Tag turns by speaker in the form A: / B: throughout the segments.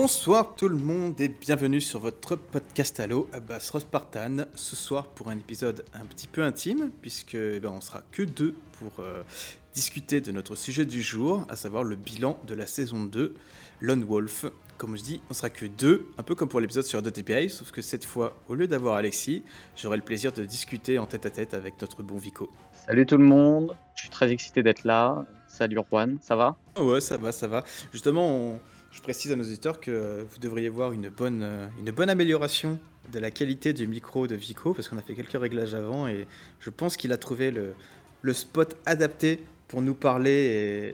A: Bonsoir tout le monde et bienvenue sur votre podcast Allo Abbas Rospartan. Ce soir pour un épisode un petit peu intime puisque eh ben, on sera que deux pour euh, discuter de notre sujet du jour, à savoir le bilan de la saison 2, Lone Wolf. Comme je dis, on sera que deux, un peu comme pour l'épisode sur DTPI, sauf que cette fois, au lieu d'avoir Alexis, j'aurai le plaisir de discuter en tête à tête avec notre bon Vico.
B: Salut tout le monde, je suis très excité d'être là. Salut Juan, ça va?
A: Ouais, ça va, ça va. Justement, on- je précise à nos auditeurs que vous devriez voir une bonne, euh, une bonne amélioration de la qualité du micro de Vico, parce qu'on a fait quelques réglages avant, et je pense qu'il a trouvé le, le spot adapté pour nous parler.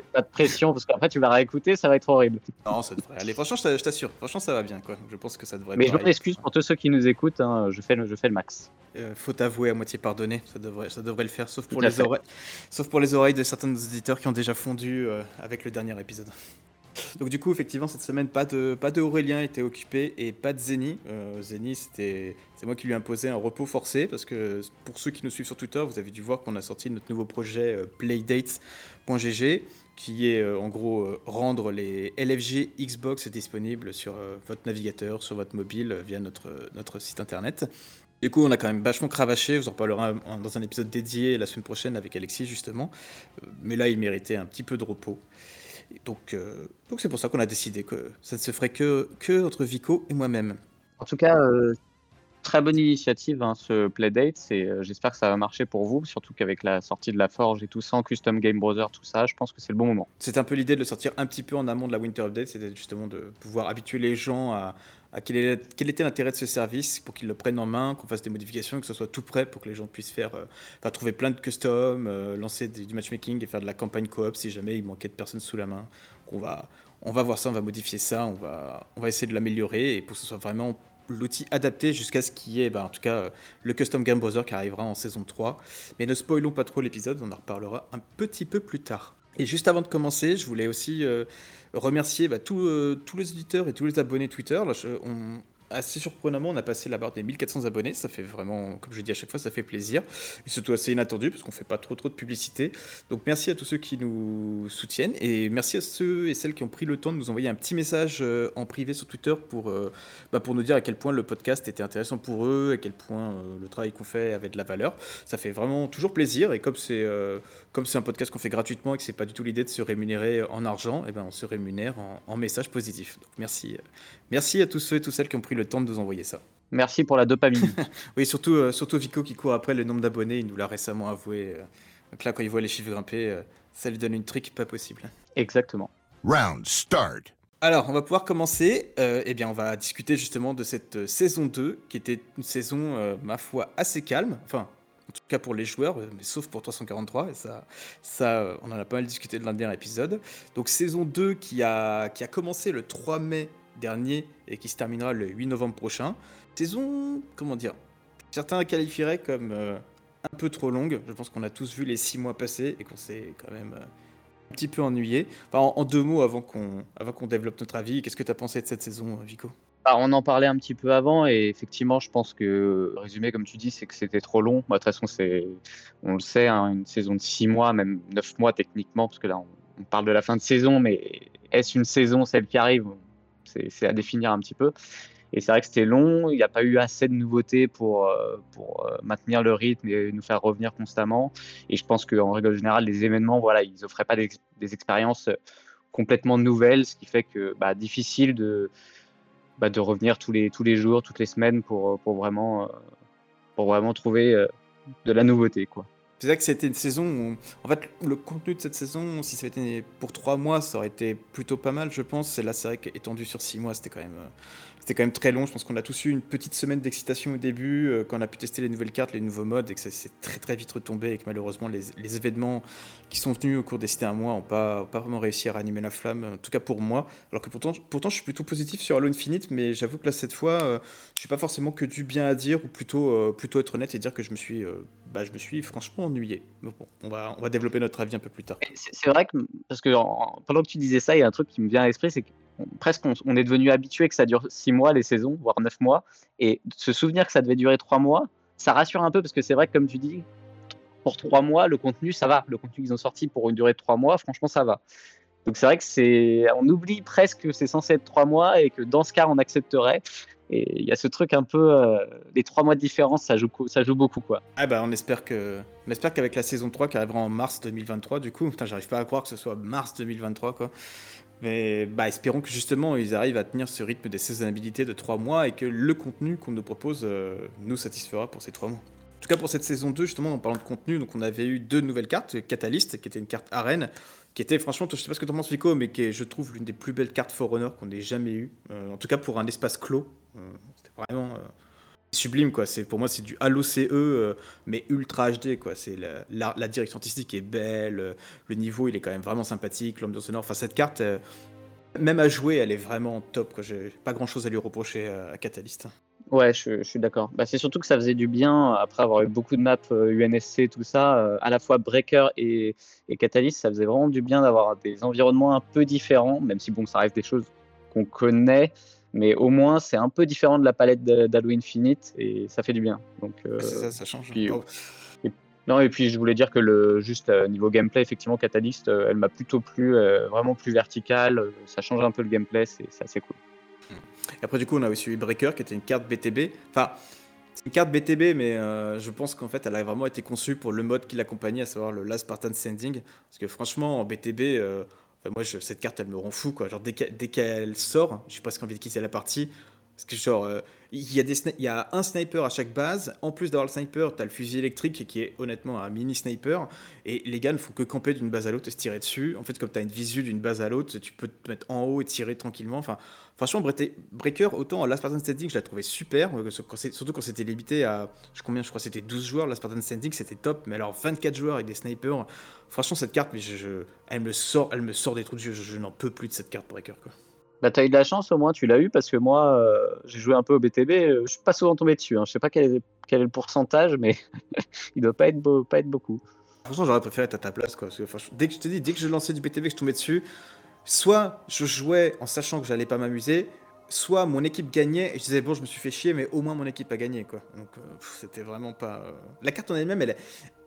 A: Et...
B: Pas de pression, parce qu'après tu vas réécouter, ça va être horrible.
A: Non, ça devrait aller. Franchement, je t'a- je t'assure, franchement, ça va bien, quoi. Je pense que ça devrait
B: Mais je
A: pas
B: m'en excuse pour tous ceux qui nous écoutent, hein, je, fais le, je fais le max.
A: Euh, faut avouer à moitié pardonné, ça devrait, ça devrait le faire, sauf pour, les
B: fait.
A: oreilles, sauf pour les oreilles de certains de nos auditeurs qui ont déjà fondu euh, avec le dernier épisode. Donc du coup, effectivement, cette semaine, pas de, pas de Aurélien était occupé et pas de Zeni. Euh, Zeni, c'était, c'est moi qui lui ai imposé un repos forcé parce que pour ceux qui nous suivent sur Twitter, vous avez dû voir qu'on a sorti notre nouveau projet euh, Playdates.gg qui est euh, en gros euh, rendre les LFG Xbox disponibles sur euh, votre navigateur, sur votre mobile via notre, notre site internet. Du coup, on a quand même vachement cravaché, vous en reparlera un- dans un épisode dédié la semaine prochaine avec Alexis justement. Mais là, il méritait un petit peu de repos. Donc, euh, donc c'est pour ça qu'on a décidé que ça ne se ferait que, que entre Vico et moi-même.
B: En tout cas, euh, très bonne initiative hein, ce Playdate, et euh, j'espère que ça va marcher pour vous, surtout qu'avec la sortie de la Forge et tout ça, en Custom Game Browser, tout ça, je pense que c'est le bon moment.
A: C'est un peu l'idée de le sortir un petit peu en amont de la Winter Update, c'était justement de pouvoir habituer les gens à, quel, était l'intérêt de ce service pour qu'ils le prennent en main, qu'on fasse des modifications, que ce soit tout prêt pour que les gens puissent faire, euh, enfin, trouver plein de custom, euh, lancer du matchmaking et faire de la campagne coop si jamais il manquait de personnes sous la main. On va, on va voir ça, on va modifier ça, on va, on va essayer de l'améliorer et pour que ce soit vraiment l'outil adapté jusqu'à ce qu'il y ait, bah, en tout cas, le Custom Game Browser qui arrivera en saison 3. Mais ne spoilons pas trop l'épisode, on en reparlera un petit peu plus tard. Et juste avant de commencer, je voulais aussi euh, remercier bah, euh, tous les auditeurs et tous les abonnés Twitter. Assez surprenamment, on a passé la barre des 1400 abonnés. Ça fait vraiment, comme je dis à chaque fois, ça fait plaisir. Et surtout assez inattendu parce qu'on fait pas trop trop de publicité. Donc merci à tous ceux qui nous soutiennent et merci à ceux et celles qui ont pris le temps de nous envoyer un petit message euh, en privé sur Twitter pour, euh, bah, pour nous dire à quel point le podcast était intéressant pour eux, à quel point le travail qu'on fait avait de la valeur. Ça fait vraiment toujours plaisir et comme c'est comme c'est un podcast qu'on fait gratuitement et que c'est pas du tout l'idée de se rémunérer en argent, et ben on se rémunère en, en messages positifs. Donc merci, euh, merci à tous ceux et toutes celles qui ont pris le temps de nous envoyer ça.
B: Merci pour la dopamine.
A: Oui, surtout, euh, surtout Vico qui court après le nombre d'abonnés, il nous l'a récemment avoué. euh. Donc là, quand il voit les chiffres grimper, euh, ça lui donne une trick pas possible.
B: Exactement.
C: Round start.
A: Alors, on va pouvoir commencer. Euh, eh bien, on va discuter justement de cette euh, saison 2, qui était une saison, euh, ma foi, assez calme. Enfin, en tout cas pour les joueurs, euh, mais sauf pour 343. Et ça, ça euh, on en a pas mal discuté de l'un dernier épisode. Donc, saison 2 qui a, qui a commencé le 3 mai dernier et qui se terminera le 8 novembre prochain. Saison, comment dire Certains la qualifieraient comme euh, un peu trop longue. Je pense qu'on a tous vu les 6 mois passer et qu'on s'est quand même... un petit peu ennuyé. En, en deux mots avant qu'on avant qu'on développe notre avis, qu'est-ce que tu as pensé de cette saison, Vico?
B: Bah, on en parlait un petit peu avant et effectivement, je pense que résumé comme tu dis, c'est que c'était trop long. Bah, de toute façon, c'est, on le sait, hein, une saison de six mois, même neuf mois techniquement, parce que là, on, parle de la fin de saison, mais est-ce une saison celle qui arrive? C'est à définir un petit peu. Et c'est vrai que c'était long. Il n'y a pas eu assez de nouveautés pour euh, pour euh, maintenir le rythme et nous faire revenir constamment. Et je pense qu'en règle générale, les événements, voilà, ils offraient pas des, des expériences complètement nouvelles, ce qui fait que bah, difficile de bah, de revenir tous les, tous les jours, toutes les semaines pour, pour, vraiment, euh, pour vraiment trouver euh, de la nouveauté. Quoi.
A: C'est vrai que c'était une saison où, en fait, le contenu de cette saison, si ça avait été pour trois mois, ça aurait été plutôt pas mal, je pense. Et là, c'est vrai qu'étendu sur six mois, c'était quand même, euh, c'était quand même très long. Je pense qu'on a tous eu une petite semaine d'excitation au début, euh, quand on a pu tester les nouvelles cartes, les nouveaux modes, et que ça s'est très très vite retombé, et que malheureusement, les, événements qui sont venus au cours des un mois n'ont pas, pas vraiment réussi à ranimer la flamme, en tout cas pour moi. Alors que pourtant, pourtant je suis plutôt positif sur Halo Infinite, mais j'avoue que là, cette fois, euh, je suis pas forcément que du bien à dire, ou plutôt, euh, plutôt être honnête et dire que je me suis, euh, bah, je me suis franchement ennuyé. Mais bon, on va, on va développer notre avis un peu plus tard.
B: C'est vrai que, parce que en- pendant que tu disais ça, il y a un truc qui me vient à l'esprit, c'est que presque on, est devenu habitué que ça dure six mois les saisons, voire neuf mois, et se souvenir que ça devait durer trois mois, ça rassure un peu parce que c'est vrai que comme tu dis, pour trois mois, le contenu ça va, le contenu qu'ils ont sorti pour une durée de trois mois, franchement ça va. Donc c'est vrai que c'est, on oublie presque que c'est censé être trois mois et que dans ce cas on accepterait. Et il y a ce truc un peu, euh, les trois mois de différence, ça joue, ça joue beaucoup quoi.
A: Ah bah on espère que, espère qu'avec la saison 3 qui arrivera en mars 2023, du coup, j'arrive pas à croire que ce soit mars 2023 quoi. Mais bah espérons que justement ils arrivent à tenir ce rythme des saisonnabilités de trois mois et que le contenu qu'on nous propose euh, nous satisfera pour ces trois mois. En tout cas pour cette saison 2, justement, en parlant de contenu, donc on avait eu deux nouvelles cartes, Catalyst, qui était une carte arène, qui était franchement, je sais pas ce que tu en penses Vico, mais qui est, je trouve, l'une des plus belles cartes For qu'on ait jamais eu. Euh, en tout cas pour un espace clos. Euh, c'était vraiment sublime quoi. C'est pour moi c'est du Halo CE mais ultra HD quoi. C'est la, la, direction artistique est belle, le niveau il est quand même vraiment sympathique, l'ambiance sonore. Enfin cette carte, même à jouer, elle est vraiment top quoi. J'ai pas grand chose à lui reprocher à Catalyst.
B: Ouais, je, suis d'accord. Bah, c'est surtout que ça faisait du bien, après avoir eu beaucoup de maps UNSC, euh, tout ça, euh, à la fois Breaker et, et, Catalyst, ça faisait vraiment du bien d'avoir des environnements un peu différents, même si bon, ça reste des choses qu'on connaît, mais au moins c'est un peu différent de la palette d'Halo Infinite et ça fait du bien. Donc,
A: euh, ça, ça change.
B: Puis, et, non, et puis je voulais dire que le juste niveau gameplay, effectivement, Catalyst, elle m'a plutôt plu, vraiment plus verticale, ça change un peu le gameplay, c'est assez cool.
A: Et après, du coup, on a aussi eu Breaker, qui était une carte BTB. Enfin, c'est une carte BTB, mais euh, je pense qu'en fait, elle a vraiment été conçue pour le mode qui l'accompagnait, à savoir le Last Spartan Sending. Parce que franchement, en BTB, euh, moi, cette carte, elle me rend fou. Quoi. Genre, dès qu'elle sort, je suis presque envie de quitter la partie. Parce que, genre, euh, il y, a un sniper à chaque base. En plus d'avoir le sniper, tu as le fusil électrique qui est honnêtement un mini sniper. Et les gars ne font que camper d'une base à l'autre et se tirer dessus. En fait, comme tu as une visu d'une base à l'autre, tu peux te mettre en haut et tirer tranquillement. Enfin, franchement, Breaker, autant Last Spartan Standing, je l'ai trouvé super. Euh, surtout quand c'était limité à. Je, combien Je crois que c'était 12 joueurs. Last Spartan Standing, c'était top. Mais alors, 24 joueurs avec des snipers. Franchement, cette carte, je, elle, me sort, des trous de jeu. Je, n'en peux plus de cette carte Breaker. Quoi.
B: Bah, tu de la chance, au moins, tu l'as eu, parce que moi, euh, j'ai joué un peu au BTB, euh, je suis pas souvent tombé dessus. Hein. Je sais pas quel est, le pourcentage, mais il doit pas être, beau, pas être beaucoup.
A: J'aurais préféré être à ta place. Quoi, dès que je te dis, dès que je lançais du BTB, que je tombais dessus, soit je jouais en sachant que j'allais pas m'amuser, soit mon équipe gagnait et je disais bon je me suis fait chier mais au moins mon équipe a gagné quoi donc euh, c'était vraiment pas la carte en elle-même elle,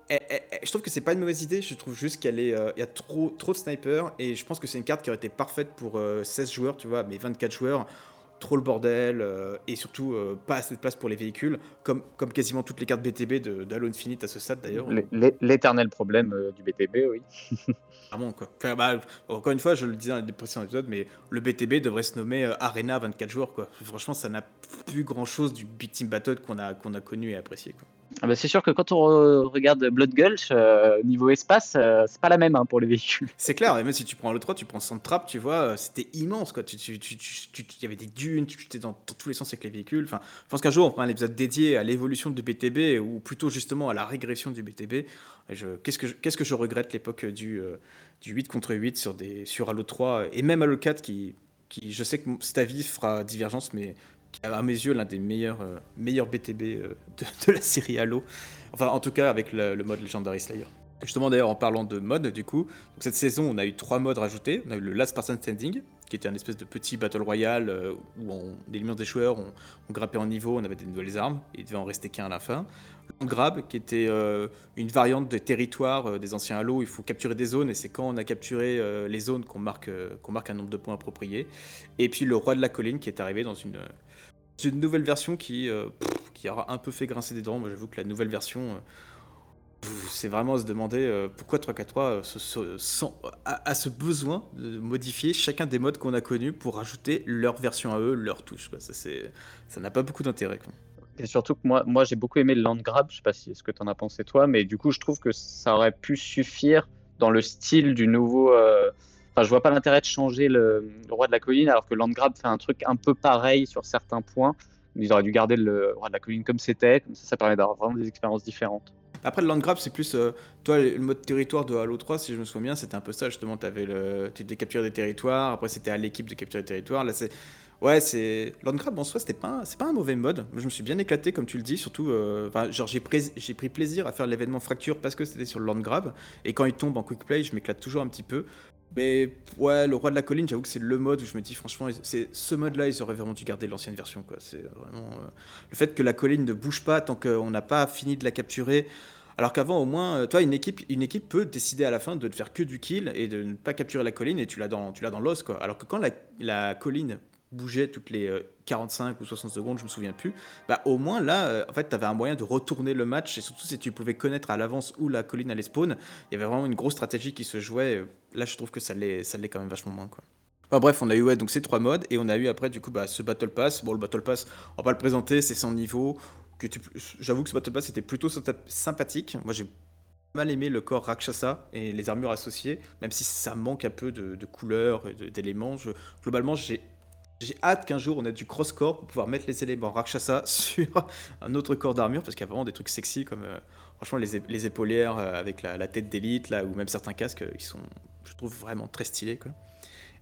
A: est je trouve que c'est pas une mauvaise idée, je trouve juste qu'il euh, y a trop, trop de snipers et je pense que c'est une carte qui aurait été parfaite pour 16 euh, joueurs, tu vois, mais 24 joueurs, trop le bordel euh, et surtout pas assez de place pour les véhicules, comme, comme quasiment toutes les cartes BTB de d'Halo Infinite à ce stade d'ailleurs.
B: L'éternel problème du BTB, oui.
A: Vraiment quoi. Bah, encore une fois, je le disais dans les précédents épisodes, mais le BTB devrait se nommer Arena 24 joueurs quoi. Franchement, ça n'a plus grand chose du Big Team Battle qu'on a, qu'on a connu et apprécié quoi.
B: Ah bah c'est sûr que quand on regarde Blood Gulch, euh, niveau espace, euh, c'est pas la même hein, pour les véhicules.
A: C'est clair, et même si tu prends le 3, tu prends Trap, tu vois, euh, c'était immense. Il y avait des dunes, tu étais dans, tous les sens avec les véhicules. Enfin, je pense qu'un jour, on fera un épisode dédié à l'évolution du BTB, ou plutôt justement à la régression du BTB. Qu'est-ce que, je regrette l'époque du, du 8 contre 8 sur, des, sur Halo 3, et même Halo 4, qui, qui je sais que cet avis fera divergence, mais à mes yeux l'un des meilleurs, euh, meilleurs BTB euh, de, la série Halo. Enfin, en tout cas, avec le, mode Legendary Slayer. Justement, d'ailleurs, en parlant de mode, du coup, cette saison, on a eu trois modes rajoutés. On a eu le Last Person Standing, qui était un espèce de petit battle royale euh, où on éliminait des joueurs, on, on, en niveau, on avait des nouvelles armes, et il devait en rester qu'un à la fin. Le Grab, qui était une variante des territoires des anciens Halo, il faut capturer des zones, et c'est quand on a capturé les zones qu'on marque, qu'on marque un nombre de points approprié. Et puis le Roi de la Colline, qui est arrivé dans une c'est une nouvelle version qui, euh, qui aura un peu fait grincer des dents. Moi, j'avoue que la nouvelle version, euh, c'est vraiment à se demander euh, pourquoi 343 a, ce besoin de modifier chacun des modes qu'on a connus pour rajouter leur version à eux, leur touche. Ça n'a pas beaucoup d'intérêt.
B: Et surtout que moi, moi j'ai beaucoup aimé le land grab. Je sais pas si ce que tu en as pensé toi, mais du coup, je trouve que ça aurait pu suffire dans le style du nouveau. Enfin, je vois pas l'intérêt de changer le, roi de la colline alors que Landgrab fait un truc un peu pareil sur certains points. Ils auraient dû garder le roi de la colline comme c'était, comme ça, ça permet d'avoir vraiment des expériences différentes.
A: Après, le Landgrab, c'est plus. Euh, toi, le mode territoire de Halo 3, si je me souviens bien, c'était un peu ça, justement. Avais le, tu devais capturer des territoires, après, c'était à l'équipe de capturer des territoires. Là, c'est. Ouais, c'est. Landgrab, en soi, c'était pas, pas un mauvais mode. Je me suis bien éclaté, comme tu le dis, surtout. Euh, genre, j'ai, pris, j'ai pris plaisir à faire l'événement Fracture parce que c'était sur le Landgrab. Et quand il tombe en quick play, je m'éclate toujours un petit peu. Mais ouais, le roi de la colline, j'avoue que c'est le mode où je me dis franchement, ce mode-là, ils auraient vraiment dû garder l'ancienne version. C'est vraiment euh, le fait que la colline ne bouge pas tant qu'on n'a pas fini de la capturer. Alors qu'avant, au moins, toi, une équipe, une équipe peut décider à la fin de ne faire que du kill et de ne pas capturer la colline et tu l'as dans, l'os. Alors que quand la colline bougeait toutes les 45 ou 60 secondes, je me souviens plus, bah au moins là, en fait, tu avais un moyen de retourner le match et surtout si tu pouvais connaître à l'avance où la colline allait spawn, il y avait vraiment une grosse stratégie qui se jouait. Là, je trouve que ça l'est, ça quand même vachement moins, quoi. Enfin, bref, on a eu ouais, donc ces trois modes et on a eu après du coup bah, ce Battle Pass. Bon, le Battle Pass, on va pas le présenter, c'est sans niveau. Que J'avoue que ce Battle Pass était plutôt sympathique. Moi, j'ai mal aimé le corps Rakshasa et les armures associées, même si ça manque un peu de, de couleurs et d'éléments. Globalement, j'ai j'ai hâte qu'un jour on ait du cross-corps pour pouvoir mettre les éléments Rakshasa sur un autre corps d'armure parce qu'il y a vraiment des trucs sexy comme euh, franchement les, les épaulières euh, avec la, tête d'élite ou même certains casques ils sont je trouve vraiment très stylés.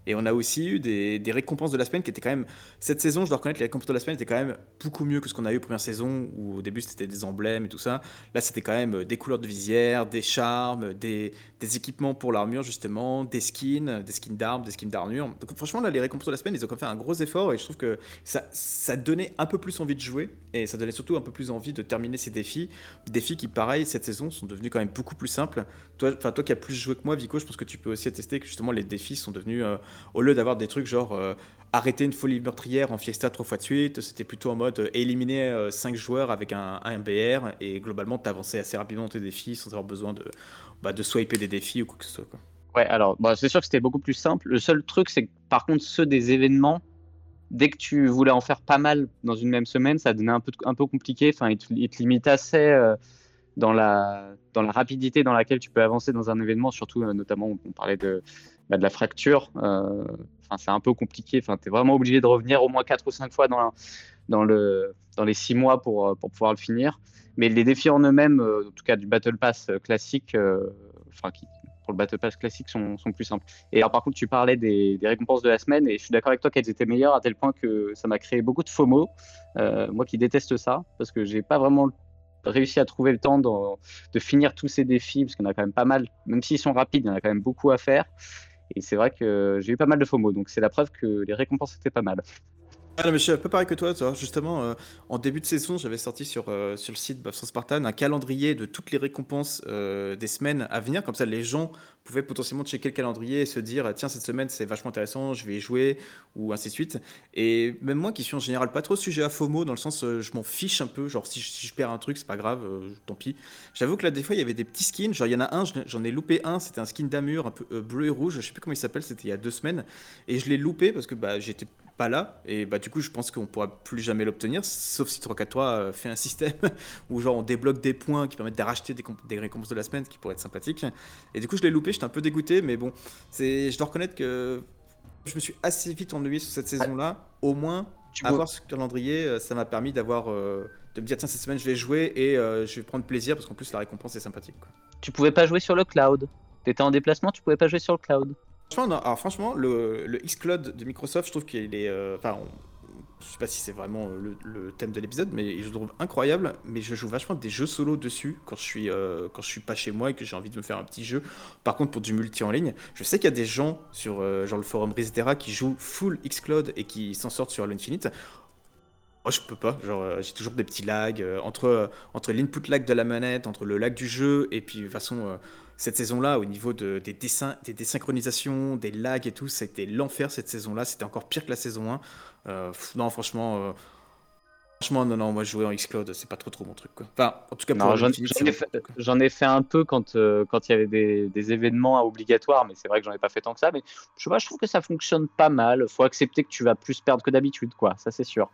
A: Et on a aussi eu des, récompenses de la semaine qui étaient quand même. Cette saison, je dois reconnaître, les récompenses de la semaine étaient quand même beaucoup mieux que ce qu'on a eu première saison, où au début c'était des emblèmes et tout ça. Là, c'était quand même des couleurs de visière, des charmes, des, équipements pour l'armure, justement, des skins, des skins d'armes, des skins d'armure. Donc, franchement, là, les récompenses de la semaine, ils ont quand même fait un gros effort et je trouve que ça donnait un peu plus envie de jouer et ça donnait surtout un peu plus envie de terminer ces défis. Défis qui, pareil, cette saison sont devenus quand même beaucoup plus simples. Toi, toi qui as plus joué que moi, Vico, je pense que tu peux aussi attester que justement les défis sont devenus. Euh, au lieu d'avoir des trucs genre euh, arrêter une folie meurtrière en fiesta trois fois de suite, c'était plutôt en mode euh, éliminer 5 euh, joueurs avec un, un BR et globalement t'avançais assez rapidement tes défis sans avoir besoin de, bah, swiper des défis ou quoi que ce soit.
B: Ouais, alors bah, c'est sûr que c'était beaucoup plus simple. Le seul truc, c'est que par contre, ceux des événements, dès que tu voulais en faire pas mal dans une même semaine, ça devenait un peu, un peu compliqué. Enfin, il te, limite assez dans, la, dans la rapidité dans laquelle tu peux avancer dans un événement, surtout notamment, on parlait de, bah, de la fracture. Euh, c'est un peu compliqué. Enfin, tu es vraiment obligé de revenir au moins 4 ou 5 fois dans, dans, le, dans les 6 mois pour, euh, pour pouvoir le finir. Mais les défis en eux-mêmes, euh, en tout cas du Battle Pass classique, enfin, qui, pour le Battle Pass classique sont, sont, plus simples. Et alors par contre, tu parlais des, des, récompenses de la semaine et je suis d'accord avec toi qu'elles étaient meilleures à tel point que ça m'a créé beaucoup de FOMO. moi qui déteste ça parce que j'ai pas vraiment réussi à trouver le temps de, de finir tous ces défis parce en a quand même pas mal, même s'ils sont rapides, il y en a quand même beaucoup à faire. Et c'est vrai que j'ai eu pas mal de FOMO, donc c'est la preuve que les récompenses étaient pas mal.
A: Ah non, mais je suis un peu pareil que toi, justement, euh, en début de saison, j'avais sorti sur, euh, le site Bafson Spartan un calendrier de toutes les récompenses euh, des semaines à venir, comme ça les gens pouvaient potentiellement checker le calendrier et se dire tiens cette semaine c'est vachement intéressant, je vais y jouer ou ainsi de suite. Et même moi qui suis en général pas trop sujet à FOMO dans le sens je m'en fiche un peu, genre si je, perds un truc c'est pas grave, tant pis. J'avoue que là des fois il y avait des petits skins, genre il y en a un, j'en ai loupé un, c'était un skin d'Amur un peu bleu et rouge, je sais plus comment il s'appelle, c'était il y a deux semaines et je l'ai loupé parce que bah j'étais pas là. Et bah, du coup, je pense qu'on pourra plus jamais l'obtenir, sauf si 343 euh, fait un système où genre on débloque des points qui permettent de des, des, récompenses de la semaine, qui pourraient être sympathiques. Et du coup, je l'ai loupé, j'étais un peu dégoûté, mais bon, c'est, je dois reconnaître que je me suis assez vite ennuyé sur cette saison-là. Au moins, tu avoir ce calendrier, euh, ça m'a permis d'avoir. Euh, de me dire, tiens, cette semaine, je vais jouer et je vais prendre plaisir parce qu'en plus, la récompense est sympathique. Quoi.
B: Tu pouvais pas jouer sur le cloud. Tu étais en déplacement, tu pouvais pas jouer sur le cloud.
A: Franchement, alors franchement, le, le X-Cloud de Microsoft, je trouve qu'il est. Euh, enfin, je sais pas si c'est vraiment le, thème de l'épisode, mais je le trouve incroyable. Mais je joue vachement des jeux solo dessus quand je suis euh, quand je suis pas chez moi et que j'ai envie de me faire un petit jeu. Par contre, pour du multi en ligne, je sais qu'il y a des gens sur euh, genre le forum Risetera qui jouent full X-Cloud et qui s'en sortent sur Halo Infinite. Moi, je peux pas. Genre, j'ai toujours des petits lags entre entre l'input lag de la manette, entre le lag du jeu et puis de toute façon cette saison-là, au niveau de, des, dessins, des désynchronisations, des lags et tout, c'était l'enfer cette saison-là. C'était encore pire que la saison 1. Euh, non, franchement, euh, franchement, non, non, moi jouer en X-Cloud, c'est pas trop trop mon truc. Quoi. Enfin, en tout cas, pour
B: j'en, ai, fait, un peu quand euh, quand il y avait des, des, événements obligatoires, mais c'est vrai que j'en ai pas fait tant que ça. Mais je sais pas, je trouve que ça fonctionne pas mal. Faut accepter que tu vas plus perdre que d'habitude, quoi. Ça, c'est sûr.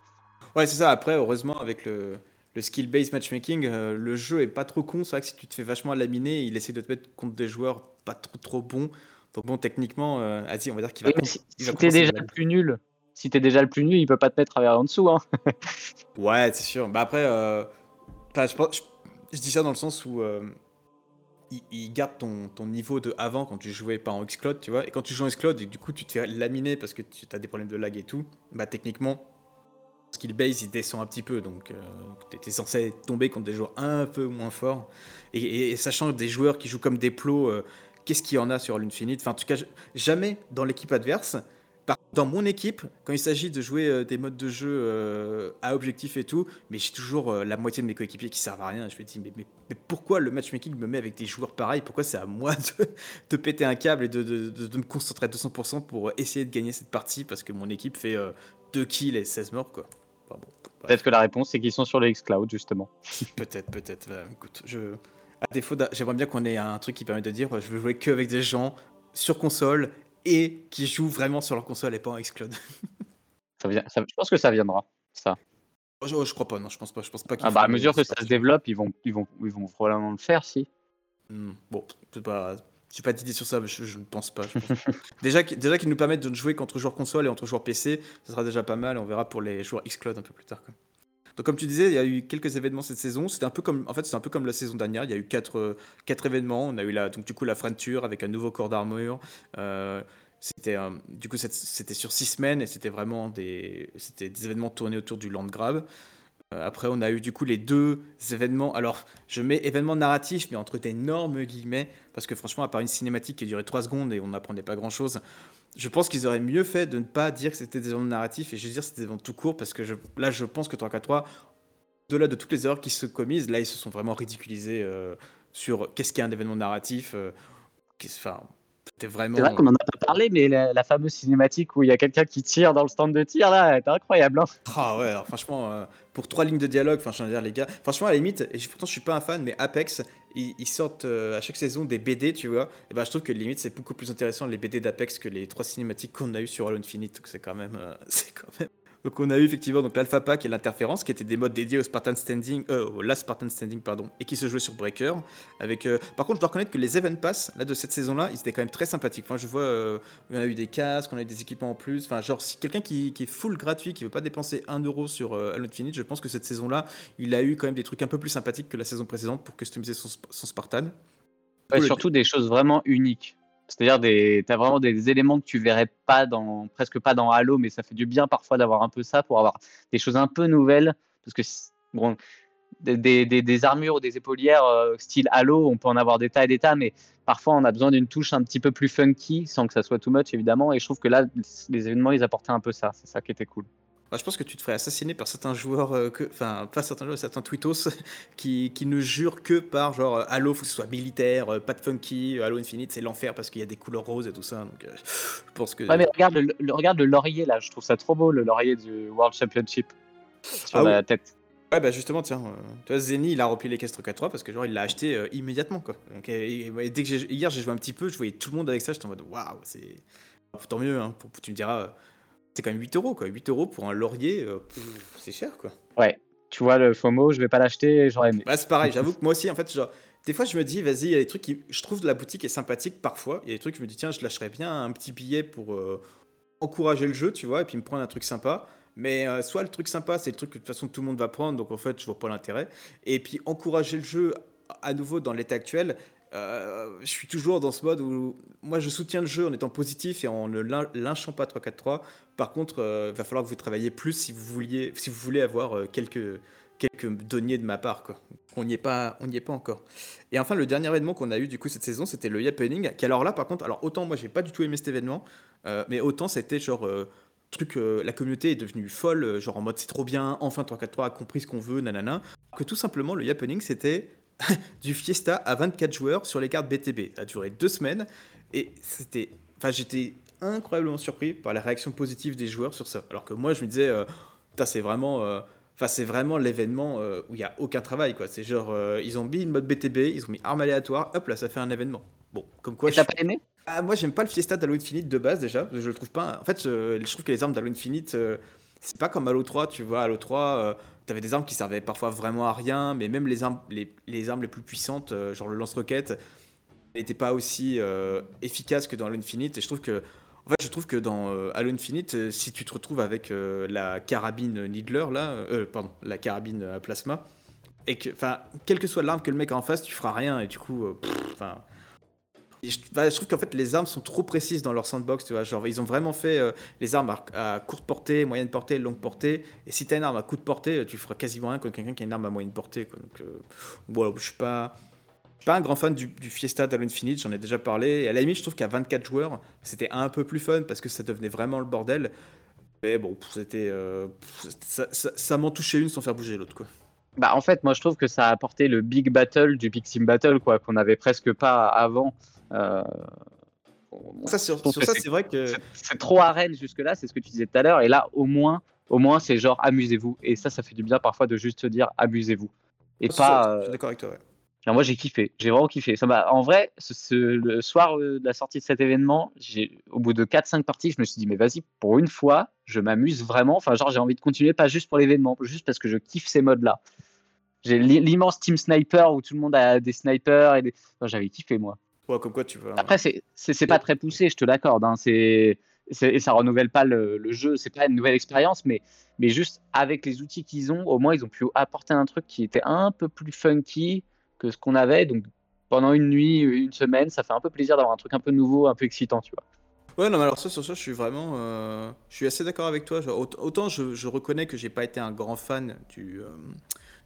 A: Ouais, c'est ça. Après, heureusement, avec le le skill-based matchmaking, euh, le jeu est pas trop con. C'est vrai que si tu te fais vachement laminer, il essaie de te mettre contre des joueurs pas trop trop bons. Donc bon, techniquement, euh, on va dire qu'il va.
B: si, t'es déjà le plus nul, si t'es déjà le plus nul, il peut pas te mettre à en dessous. Hein.
A: ouais, c'est sûr. Bah après, euh, je, dis ça dans le sens où euh, il, garde ton, ton, niveau de avant quand tu jouais pas en Xcloud, tu vois. Et quand tu joues en Xcloud et du coup tu te fais laminer parce que tu as des problèmes de lag et tout, bah techniquement skill base il descend un petit peu, donc euh, tu étais censé tomber contre des joueurs un peu moins forts. Et, sachant des joueurs qui jouent comme des plots, euh, qu'est-ce qu'il y en a sur l'Infinite? Enfin, en tout cas, jamais dans l'équipe adverse, dans mon équipe, quand il s'agit de jouer euh, des modes de jeu euh, à objectif et tout, mais j'ai toujours la moitié de mes coéquipiers qui servent à rien. Je me dis, mais, mais, pourquoi le matchmaking me met avec des joueurs pareils? Pourquoi c'est à moi de, péter un câble et de, de, me concentrer à 200% pour essayer de gagner cette partie? Parce que mon équipe fait 2 kills et 16 morts, quoi.
B: Peut-être que la réponse, c'est qu'ils sont sur le Xcloud, justement.
A: peut-être, peut-être. écoute, je... À défaut, j'aimerais bien qu'on ait un truc qui permet de dire je veux jouer que avec des gens sur console et qui jouent vraiment sur leur console et pas en Xcloud.
B: ça vient, je pense que ça viendra, ça.
A: Je, je crois pas, non, je pense pas. Je pense pas
B: ah bah, à mesure que ça se développe, ils vont, ils vont, ils vont probablement le faire, si.
A: Hmm, bon, c'est pas, j'ai pas d'idée sur ça, je, ne pense pas. déjà, qu'ils nous permettent de jouer qu'entre joueurs console et entre joueurs PC, ça sera déjà pas mal. On verra pour les joueurs Xcloud un peu plus tard. Donc comme tu disais, il y a eu quelques événements cette saison. C'était un peu comme, en fait, c'est un peu comme la saison dernière. Il y a eu quatre, euh, quatre événements. On a eu la, donc du coup la avec un nouveau corps d'armure. Euh, c'était du coup c'était sur six semaines et c'était vraiment des, des événements tournés autour du Landgrave. Euh, après, on a eu du coup les deux événements. Alors, je mets événements narratifs, mais entre d'énormes guillemets, parce que franchement, à part une cinématique qui a duré 3 secondes et on n'apprenait pas grand chose, je pense qu'ils auraient mieux fait de ne pas dire que c'était des événements narratifs et je veux dire c'était des événements tout court parce que je, là je pense que 3 4 3 au-delà de toutes les erreurs qui se commisent, là ils se sont vraiment ridiculisés euh, sur qu'est-ce qu'est un événement narratif. Euh, enfin, c'était vraiment.
B: C'est vrai qu'on en a pas parlé, mais la, fameuse cinématique où il y a quelqu'un qui tire dans le stand de tir là, elle incroyable. Hein.
A: ah ouais, alors, franchement, euh, pour trois lignes de dialogue, les gars, franchement à la limite, et pourtant je suis pas un fan, mais Apex, ils, sortent euh, à chaque saison des BD, tu vois. Et ben je trouve que limite c'est beaucoup plus intéressant les BD d'Apex que les trois cinématiques qu'on a eu sur Halo Infinite. C'est quand même, euh, c'est quand même donc on a eu effectivement donc l'Alpha Pack et l'interférence qui étaient des modes dédiés au Spartan Standing, euh, au Last Spartan Standing pardon, et qui se jouaient sur Breaker. Avec, euh, par contre, je dois reconnaître que les Event Pass là de cette saison-là, ils étaient quand même très sympathiques. Enfin, je vois, euh, on a eu des casques, on a eu des équipements en plus. Enfin, genre si quelqu'un qui, qui, est full gratuit, qui veut pas dépenser 1 euro sur Halo Infinite, je pense que cette saison-là, il a eu quand même des trucs un peu plus sympathiques que la saison précédente pour customiser son, son Spartan.
B: Ouais, surtout des choses vraiment uniques. C'est-à-dire, tu as vraiment des éléments que tu verrais pas dans, presque pas dans Halo, mais ça fait du bien parfois d'avoir un peu ça pour avoir des choses un peu nouvelles. Parce que, bon, des, des, des armures ou des épaulières euh, style Halo, on peut en avoir des tas et des tas, mais parfois on a besoin d'une touche un petit peu plus funky, sans que ça soit too much évidemment. Et je trouve que là, les événements, ils apportaient un peu ça. C'est ça qui était cool.
A: Bah, je pense que tu te ferais assassiner par certains joueurs, euh, que, enfin, pas certains joueurs, certains tweetos qui, qui, ne jurent que par genre euh, Halo, faut que ce soit militaire, euh, pas de funky, Halo Infinite, c'est l'enfer parce qu'il y a des couleurs roses et tout ça. Donc, je pense que.
B: Ouais, mais regarde le, regarde le laurier là, je trouve ça trop beau, le laurier du World Championship sur ah la tête.
A: Ouais, bah justement, tiens, tu vois, Zeni, il a rempli l'équestre 4-3 parce que genre, il l'a acheté immédiatement, quoi. Donc, et, dès que hier, j'ai joué un petit peu, je voyais tout le monde avec ça, j'étais en mode waouh, c'est. Tant mieux, hein, pour, tu me diras c'est quand même 8 euros, quoi. 8 euros pour un laurier, euh, c'est cher, quoi.
B: Ouais, tu vois, le FOMO, je vais pas l'acheter, j'aurais aimé.
A: Bah, c'est pareil, j'avoue que moi aussi, en fait, genre, des fois, je me dis, vas-y, il y a des trucs qui. Je trouve la boutique est sympathique parfois. Il y a des trucs, je me dis, tiens, je lâcherais bien un petit billet pour euh, encourager le jeu, tu vois, et puis me prendre un truc sympa. Mais euh, soit le truc sympa, c'est le truc que de toute façon tout le monde va prendre, donc en fait, je vois pas l'intérêt. Et puis encourager le jeu à nouveau dans l'état actuel, euh, je suis toujours dans ce mode où moi je soutiens le jeu en étant positif et en ne lynchant pas 3-4-3. Par contre, il euh, va falloir que vous travailliez plus si vous, vouliez, si vous voulez avoir euh, quelques, quelques deniers de ma part. Quoi. On n'y est, pas, pas encore. Et enfin, le dernier événement qu'on a eu du coup cette saison, c'était le Yappening. Qui alors là, par contre, alors autant moi j'ai pas du tout aimé cet événement, mais autant c'était genre truc, la communauté est devenue folle, genre en mode c'est trop bien, enfin 3-4-3 a compris ce qu'on veut, nanana. Que tout simplement, le Yappening c'était du Fiesta à 24 joueurs sur les cartes BTB. Ça a duré deux semaines et c'était. Enfin, j'étais incroyablement surpris par la réaction positive des joueurs sur ça. Alors que moi, je me disais, euh, c'est vraiment. Euh, c'est vraiment l'événement euh, où il n'y a aucun travail, quoi. C'est genre, ils ont mis une mode BTB, ils ont mis arme aléatoire, hop là, ça fait un événement. Bon, comme quoi.
B: Et t'as pas aimé?
A: Ah, Moi, j'aime pas le Fiesta d'Halo Infinite de base déjà. Je le trouve pas. En fait, je, je trouve que les armes d'Halo Infinite, c'est pas comme Halo 3, tu vois. Halo 3, tu avais des armes qui servaient parfois vraiment à rien, mais même les armes les, les armes les plus puissantes, euh, genre le lance-roquette, n'étaient pas aussi euh, efficaces que dans Halo Infinite. Et je trouve que, en fait, je trouve que dans euh, Halo Infinite, si tu te retrouves avec la carabine Needler, là, pardon, la carabine plasma, et que, enfin, quelle que soit l'arme que le mec a en face, tu feras rien. Et du coup, enfin bah, je, trouve qu'en fait les armes sont trop précises dans leur sandbox, tu vois. Genre ils ont vraiment fait euh, les armes à, courte portée, moyenne portée, longue portée. Et si tu as une arme à courte portée, tu feras quasiment rien contre quelqu'un qui a une arme à moyenne portée. Donc euh, je suis pas. suis pas un grand fan du, Fiesta d'Halo Infinite, j'en ai déjà parlé. Et à la limite, je trouve qu'à 24 joueurs, c'était un peu plus fun parce que ça devenait vraiment le bordel. Mais bon, c'était. euh, ça m'en touchait une sans faire bouger l'autre, quoi.
B: Bah, en fait, moi, je trouve que ça a apporté le big battle du big team battle, quoi, qu'on n'avait presque pas avant. Euh,
A: Ça, sur, sur
B: c'est-
A: vrai que.
B: c'est- trop arène jusque-là, c'est ce que tu disais tout à l'heure. Et là, au moins, au moins, c'est genre amusez-vous. Et ça, ça fait du bien parfois de juste se dire amusez-vous. Et
A: Ça,
B: pas. euh,
A: suis d'accord avec toi, ouais.
B: Alors moi j'ai kiffé, j'ai vraiment kiffé. Ça m'a, en vrai, ce, ce- le soir euh, de la sortie de cet événement, j'ai, au bout de 4-5 parties, je me suis dit mais vas-y, pour une fois, je m'amuse vraiment. Enfin genre j'ai envie de continuer, pas juste pour l'événement, juste parce que je kiffe ces modes-là. J'ai l'i- l'immense team sniper où tout le monde a des snipers et des... Enfin, j'avais kiffé moi.
A: Ouais, comme quoi, tu vois.
B: Après c'est, c'est pas très poussé, je te l'accorde. Hein. C'est, ça renouvelle pas le, le jeu, c'est pas une nouvelle expérience, mais, mais juste avec les outils qu'ils ont, au moins ils ont pu apporter un truc qui était un peu plus funky que ce qu'on avait. Donc pendant une nuit, une semaine, ça fait un peu plaisir d'avoir un truc un peu nouveau, un peu excitant, tu vois.
A: Ouais, non, mais alors ça, sur ça, je suis vraiment. euh, je suis assez d'accord avec toi. Autant je, je reconnais que j'ai pas été un grand fan du, euh,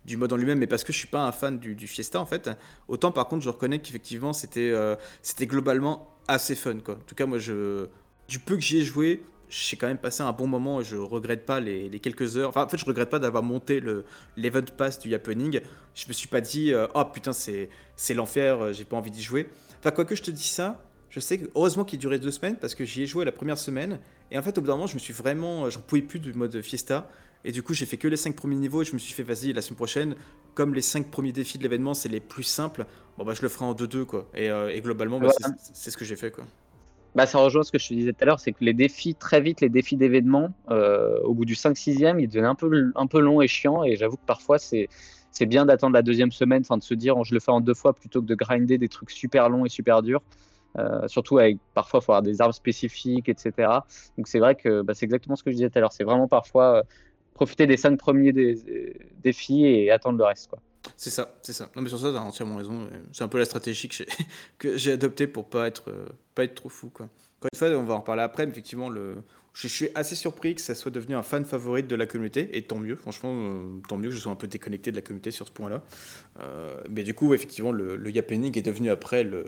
A: du mode en lui-même, mais parce que je suis pas un fan du, Fiesta, en fait. Autant, par contre, je reconnais qu'effectivement, c'était euh, c'était globalement assez fun, quoi. En tout cas, moi, je, du peu que j'y ai joué, j'ai quand même passé un bon moment et je regrette pas les, les quelques heures. Enfin, en fait, je regrette pas d'avoir monté le l'event pass du happening. Je me suis pas dit, euh, oh putain, c'est c'est l'enfer, euh, j'ai pas envie d'y jouer. Enfin, quoi que je te dis ça, je sais que heureusement qu'il durait deux semaines parce que j'y ai joué la première semaine et en fait au bout d'un moment je me suis vraiment, j'en pouvais plus du mode fiesta et du coup j'ai fait que les cinq premiers niveaux et je me suis fait vas-y la semaine prochaine comme les cinq premiers défis de l'événement c'est les plus simples bon bah je le ferai en 2-2 quoi et, euh, et globalement bah, c'est- c'est ce que j'ai fait quoi.
B: Bah, ça rejoint ce que je te disais tout à l'heure, c'est que les défis, très vite, les défis d'événements, euh, au bout du 5-6e, ils devenaient un peu, un peu longs et chiants. Et j'avoue que parfois, c'est, c'est bien d'attendre la deuxième semaine, enfin de se dire, je le fais en deux fois plutôt que de grinder des trucs super longs et super durs. Euh, surtout avec parfois, il faut avoir des armes spécifiques, etc. Donc c'est vrai que bah, c'est exactement ce que je disais tout à l'heure. C'est vraiment parfois euh, profiter des cinq premiers dé- dé- défis et attendre le reste.
A: C'est ça, c'est ça. Non mais sur ça t'as entièrement raison. C'est un peu la stratégie que j'ai adoptée pour pas pas être trop fou quoi. Encore une fois on va en reparler après mais effectivement le je suis assez surpris que ça soit devenu un fan favorite de la communauté et tant mieux franchement euh, tant mieux que je sois un peu déconnecté de la communauté sur ce point-là. Euh, mais du coup effectivement le, le Yappening est devenu après le,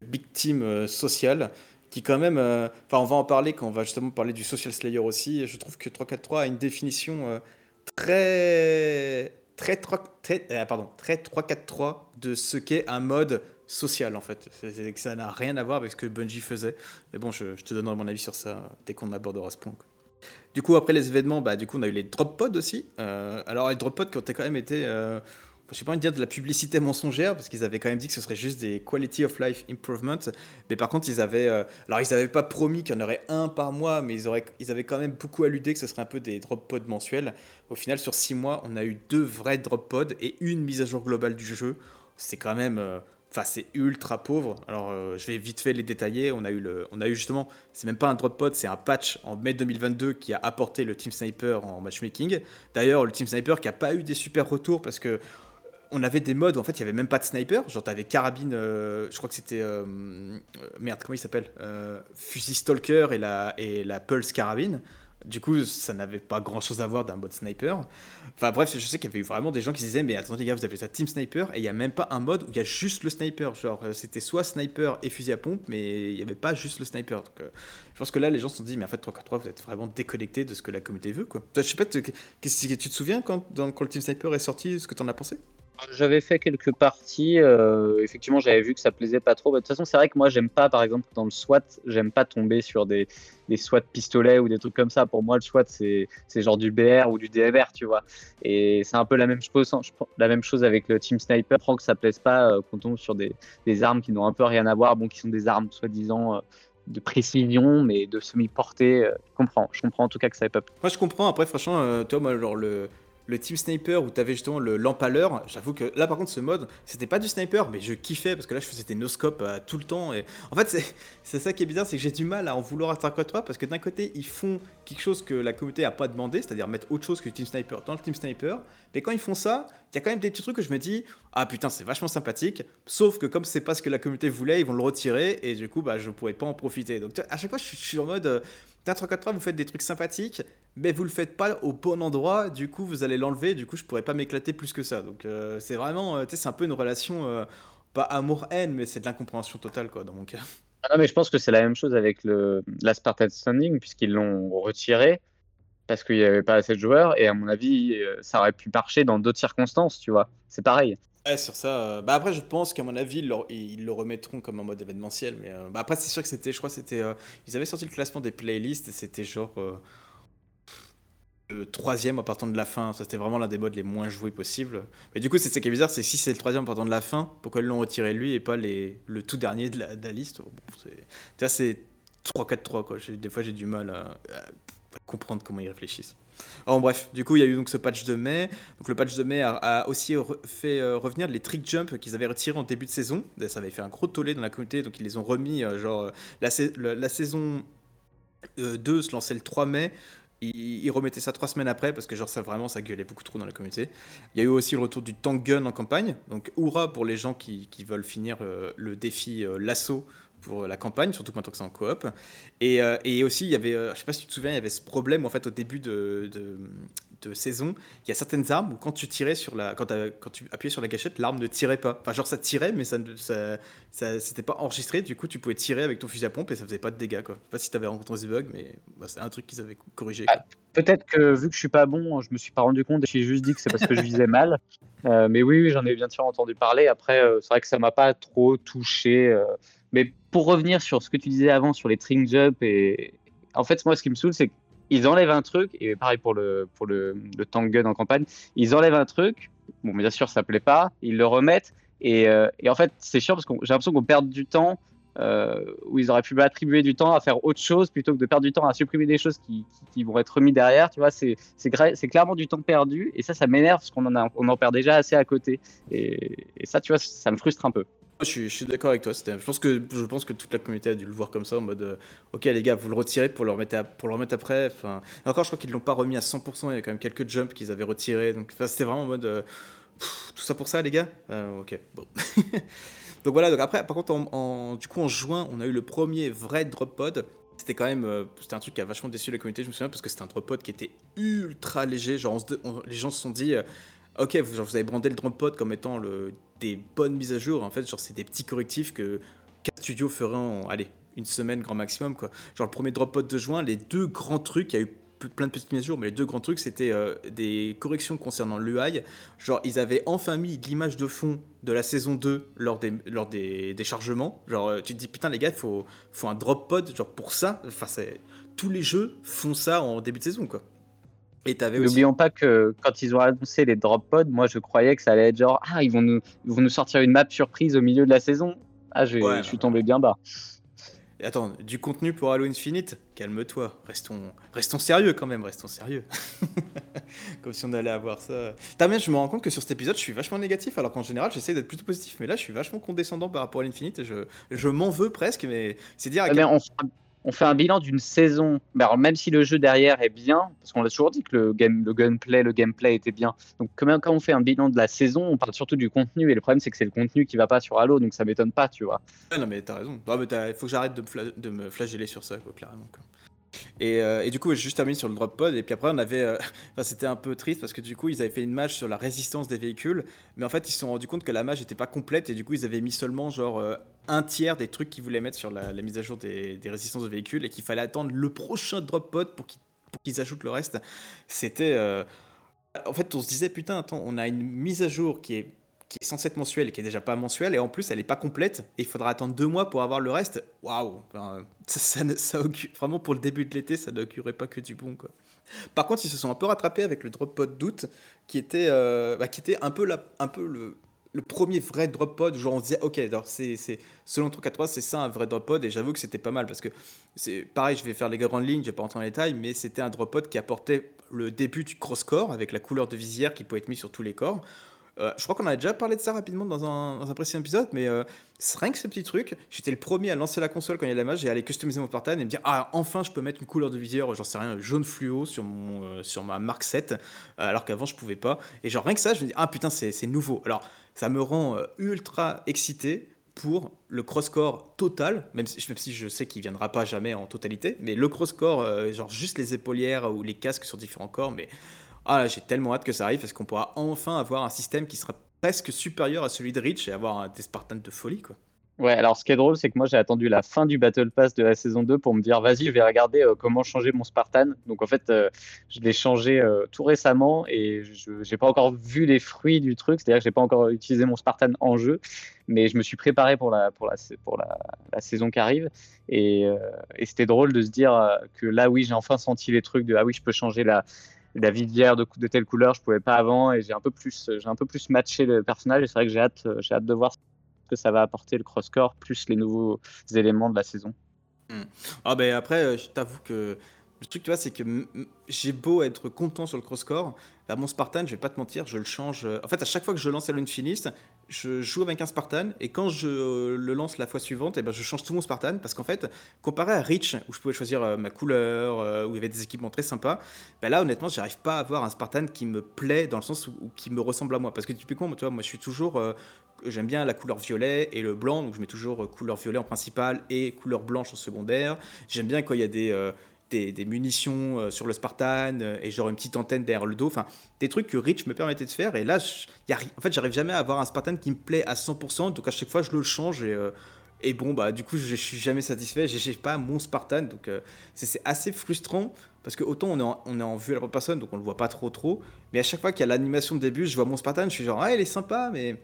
A: le big team euh, social qui quand même euh, enfin on va en parler quand on va justement parler du social slayer aussi. Je trouve que 343 a une définition euh, très très 3 très, euh, pardon, très 3-4-3 de ce qu'est un mode social en fait. C'est- que ça n'a rien à voir avec ce que Bungie faisait. Mais bon, je, te donnerai mon avis sur ça dès qu'on abordera ce point. Du coup, après les événements, bah, du coup, on a eu les drop pods aussi. Euh, alors, les drop pods qui ont quand même été, sais pas envie de dire de la publicité mensongère, parce qu'ils avaient quand même dit que ce serait juste des quality of life improvements. Mais par contre, ils avaient, euh, alors ils n'avaient pas promis qu'il y en aurait un par mois, mais ils, auraient, ils avaient quand même beaucoup alludé que ce serait un peu des drop pods mensuels. Au final, sur six mois, on a eu deux vrais drop pods et une mise à jour globale du jeu. C'est quand même, euh, enfin, c'est ultra pauvre. Alors, euh, je vais vite fait les détailler. On a eu le, on a eu justement, c'est même pas un drop pod, c'est un patch en mai 2022 qui a apporté le Team Sniper en matchmaking. D'ailleurs, le Team Sniper qui a pas eu des super retours parce que on avait des modes, en fait, il y avait même pas de sniper. Genre, t'avais carabine, euh, je crois que c'était. euh, euh, merde, comment il s'appelle Fusil Stalker et la, et la Pulse carabine. Du coup, ça n'avait pas grand chose à voir d'un mode sniper. Enfin bref, je sais qu'il y avait eu vraiment des gens qui disaient Mais attendez, les gars, vous appelez ça Team Sniper et il n'y a même pas un mode où il y a juste le sniper. Genre, c'était soit sniper et fusil à pompe, mais il n'y avait pas juste le sniper. Je pense que là, les gens se sont dit Mais en fait, 343, vous êtes vraiment déconnectés de ce que la communauté veut. Quoi. Je sais pas, tu- te souviens quand, quand le Team Sniper est sorti, ce que tu en as pensé?
B: J'avais fait quelques parties. euh, effectivement, j'avais vu que ça plaisait pas trop. Bah, De toute façon, c'est vrai que moi, j'aime pas, par exemple, dans le SWAT, j'aime pas tomber sur des, des SWAT pistolets ou des trucs comme ça. Pour moi, le SWAT, c'est genre du BR ou du DMR, tu vois. Et c'est un peu la même chose, prends- la même chose avec le Team Sniper. Je que ça plaise pas euh, qu'on tombe sur des, des armes qui n'ont un peu rien à voir, bon, qui sont des armes soi-disant euh, de précision, mais de semi-portée. euh, je comprends. Je comprends en tout cas que ça ait pas
A: Moi, je comprends. Après, franchement, euh, toi, moi, genre, le, le Team Sniper où tu avais justement le l'empaleur, j'avoue que là, par contre, ce mode, c'était pas du sniper, mais je kiffais parce que là, je faisais des no-scope euh, tout le temps. Et en fait, c'est- ça qui est bizarre, c'est que j'ai du mal à en vouloir à 3 parce que d'un côté, ils font quelque chose que la communauté a pas demandé, c'est-à-dire mettre autre chose que le Team Sniper dans le Team Sniper. Mais quand ils font ça, il y a quand même des petits trucs que je me dis, ah putain, c'est vachement sympathique. Sauf que comme c'est pas ce que la communauté voulait, ils vont le retirer et du coup, bah, je pourrais pas en profiter. Donc, à chaque fois, je suis, en mode. euh, Putain, 343, vous faites des trucs sympathiques, mais vous le faites pas au bon endroit, du coup vous allez l'enlever, du coup je pourrais pas m'éclater plus que ça. Donc euh, c'est vraiment, euh, tu sais, c'est un peu une relation euh, pas amour-haine, mais c'est de l'incompréhension totale, quoi, dans mon cas.
B: Ah non, mais je pense que c'est la même chose avec le, la Spartan Standing, puisqu'ils l'ont retiré parce qu'il n'y avait pas assez de joueurs. Et à mon avis, ça aurait pu marcher dans d'autres circonstances, tu vois. C'est pareil.
A: Ouais, sur ça. euh, Bah après, je pense qu'à mon avis, ils le, ils le remettront comme en mode événementiel. Mais euh, bah après, c'est sûr que c'était, je crois, c'était, euh, ils avaient sorti le classement des playlists et c'était genre troisième en partant de la fin. Ça, c'était vraiment l'un des modes les moins joués possibles. Mais du coup, c'est ça qui est bizarre, c'est si c'est le troisième en partant de la fin, pourquoi ils l'ont retiré lui et pas les, le tout dernier de la, liste? C'est, tu vois, c'est 3-4-3 quoi. Des fois, j'ai du mal à, comprendre comment ils réfléchissent. En bref, du coup, il y a eu donc ce patch de mai. Donc le patch de mai a, aussi fait euh, revenir les trick jumps qu'ils avaient retirés en début de saison. Ça avait fait un gros tollé dans la communauté, donc ils les ont remis. euh, genre, euh, la, la saison euh, 2 se lançait le 3 mai. Ils remettaient ça trois semaines après parce que genre ça vraiment ça gueulait beaucoup trop dans la communauté. Il y a eu aussi le retour du tank gun en campagne. Donc hurrah pour les gens qui, qui veulent finir euh, le défi euh, l'assaut pour la campagne, surtout que c'est en coop. Et, euh, et aussi, il y avait, euh, je sais pas si tu te souviens, il y avait ce problème en fait au début de, de saison. Il y a certaines armes où quand tu tirais sur la, quand, tu appuyais sur la gâchette, l'arme ne tirait pas. Enfin, genre ça tirait, mais ça, ne- ça, ça c'était pas enregistré. Du coup, tu pouvais tirer avec ton fusil à pompe et ça faisait pas de dégâts. Quoi. Je sais pas si tu avais rencontré ce bug, mais bah, c'est un truc qu'ils avaient corrigé. quoi.
B: Peut-être que vu que je suis pas bon, je me suis pas rendu compte et j'ai juste dit que c'est parce que je visais mal. Euh, mais oui, oui, j'en ai bien sûr entendu parler. Après, euh, c'est vrai que ça m'a pas trop touché. euh. Mais pour revenir sur ce que tu disais avant sur les string jump et en fait, moi, ce qui me saoule, c'est qu'ils enlèvent un truc et pareil pour le pour le, le tank gun en campagne, ils enlèvent un truc. Bon, bien sûr, ça plaît pas. Ils le remettent et, euh, et en fait, c'est chiant parce que j'ai l'impression qu'on perd du temps. euh, où ils auraient pu attribuer du temps à faire autre chose plutôt que de perdre du temps à supprimer des choses qui, vont être remis derrière. Tu vois, c'est clairement du temps perdu et ça, ça m'énerve parce qu'on en, en perd déjà assez à côté. Et ça, tu vois, ça me frustre un peu.
A: Je suis, d'accord avec toi. Je pense, que, toute la communauté a dû le voir comme ça, en mode euh, Ok, les gars, vous le retirez pour le remettre, après. Enfin, encore, je crois qu'ils l'ont pas remis à 100%. Il y a quand même quelques jumps qu'ils avaient retirés. Donc, c'était vraiment en mode euh, Tout ça pour ça, les gars? Euh, Ok, bon. donc voilà, donc après, par contre, en, du coup, en juin, on a eu le premier vrai drop pod. C'était quand même, c'était un truc qui a vachement déçu la communauté, je me souviens, parce que c'était un drop pod qui était ultra léger. Genre, les gens se sont dit, ok, vous avez brandé le drop pod comme étant le, des bonnes mises à jour. En fait, genre, c'est des petits correctifs que quatre studios feraient en, allez, une semaine grand maximum, quoi. Genre, le premier drop pod de juin, les deux grands trucs, il y a eu ple- plein de petites mises à jour, mais les deux grands trucs, c'était euh, des corrections concernant l'UI. Genre, ils avaient enfin mis l'image de fond de la saison 2 lors des, lors des, des chargements. Genre, euh, tu te dis, putain, les gars, faut, faut un drop pod, genre, pour ça. Enfin, c'est... Tous les jeux font ça en début de saison, quoi. Et t'avais aussi...
B: N'oublions pas que quand ils ont annoncé les drop pods, moi je croyais que ça allait être genre ah ils vont nous, ils vont nous sortir une map surprise au milieu de la saison. Ah
A: Ouais,
B: je suis tombé bien bas.
A: Et Attends, du contenu pour Halo Infinite Calme-toi, restons, restons sérieux quand même, restons sérieux. Comme si on allait avoir ça. T'as je me rends compte que sur cet épisode, je suis vachement négatif, alors qu'en général, j'essaie d'être plutôt positif, mais là, je suis vachement condescendant par rapport à l'Infinite, et je, je m'en veux presque, mais c'est dire à
B: Eh
A: quel-
B: ben, on, fera- on fait un bilan d'une saison. Alors, même si le jeu derrière est bien, parce qu'on l'a toujours dit que le, game, le gameplay était bien. Donc quand, on fait un bilan de la saison, on parle surtout du contenu. Et le problème c'est que c'est le contenu qui va pas sur Halo, donc ça m'étonne pas, tu vois.
A: Non, mais t'as raison. Il faut que j'arrête de, me flageller sur ça, clairement. euh, et du coup, j'ai juste terminé sur le drop pod. Et puis après, on avait. euh, c'était un peu triste parce que du coup, ils avaient fait une match sur la résistance des véhicules. Mais en fait, ils se sont rendus compte que la match n'était pas complète. Et du coup, ils avaient mis seulement genre euh, un tiers des trucs qu'ils voulaient mettre sur la, mise à jour des, résistances de véhicules. Et qu'il fallait attendre le prochain drop pod pour qu'ils ajoutent le reste. C'était. euh, En fait, on se disait, putain, attends, on a une mise à jour qui est qui est censée être mensuelle et qui est déjà pas mensuelle, et en plus elle est pas complète, et il faudra attendre deux mois pour avoir le reste. Waouh ça, ça, Vraiment pour le début de l'été, ça n'augurait pas que du bon. Quoi. Par contre, ils se sont un peu rattrapés avec le drop pod d'août, qui était, euh, bah, qui était un peu, la, un peu le, le premier vrai drop pod, genre on se disait, ok, c'est, selon 343, c'est ça un vrai drop pod, et j'avoue que c'était pas mal, parce que c'est pareil, je vais faire les grandes lignes, je vais pas rentrer dans les détails, mais c'était un drop pod qui apportait le début du cross-core, avec la couleur de visière qui pouvait être mise sur tous les corps. Euh, je crois qu'on a déjà parlé de ça rapidement dans un, précédent épisode, mais euh, rien que ce petit truc. J'étais le premier à lancer la console quand il y a la match et à aller customiser mon Spartan et me dire Ah, enfin, je peux mettre une couleur de visière, j'en sais rien, jaune fluo sur, mon, euh, sur ma Mark 7, euh, alors qu'avant, je pouvais pas. Et genre, rien que ça, je me dis Ah, putain, c'est nouveau. Alors, ça me rend ultra excité pour le cross-core total, même si, même si je sais qu'il viendra pas jamais en totalité, mais le cross-core, genre juste les épaulières ou les casques sur différents corps, mais ah, là, j'ai tellement hâte que ça arrive parce qu'on pourra enfin avoir un système qui sera presque supérieur à celui de Rich et avoir des Spartans de folie, quoi.
B: Ouais, alors ce qui est drôle, c'est que moi j'ai attendu la fin du Battle Pass de la saison 2 pour me dire vas-y, je vais regarder euh, comment changer mon Spartan. Donc en fait, euh, je l'ai changé euh, tout récemment et je n'ai pas encore vu les fruits du truc, c'est-à-dire que j'ai pas encore utilisé mon Spartan en jeu, mais je me suis préparé pour la, pour la, pour la, saison qui arrive. Et c'était drôle de se dire que là, oui, j'ai enfin senti les trucs de ah oui, je peux changer la, la visière de, de telle couleur, je pouvais pas avant et j'ai un peu plus, un peu plus matché le personnage et c'est vrai que j'ai hâte, j'ai hâte de voir que ça va apporter le cross-core plus les nouveaux éléments de la saison.
A: Ah ben après, euh, je t'avoue que le truc, tu vois, c'est que j'ai beau être content sur le cross-core, bah, mon Spartan, je vais pas te mentir, je le change. Euh, en fait, à chaque fois que je lance Halo Infinite, je joue avec un Spartan et quand je euh, le lance la fois suivante, eh ben, je change tout mon Spartan parce qu'en fait, comparé à Reach, où je pouvais choisir ma couleur, où il y avait des équipements très sympas, ben là, honnêtement, j'arrive pas à avoir un Spartan qui me plaît dans le sens où, qui me ressemble à moi. Parce que typiquement, tu vois, moi, je suis toujours j'aime bien la couleur violet et le blanc, donc je mets toujours euh, couleur violet en principal et couleur blanche en secondaire. J'aime bien quand il y a des, euh, des, munitions euh, sur le Spartan et genre une petite antenne derrière le dos. Enfin, des trucs que Rich me permettait de faire. Et là, y a, en fait, j'arrive jamais à avoir un Spartan qui me plaît à 100%. Donc à chaque fois, je le change et. et bon, bah, du coup, je, suis jamais satisfait. J'ai pas mon Spartan. Donc, c'est assez frustrant. Parce que autant on est en, on est en vue à la personne, donc on le voit pas trop trop. Mais à chaque fois qu'il y a l'animation de début, je vois mon Spartan, je suis genre, ah, il est sympa, mais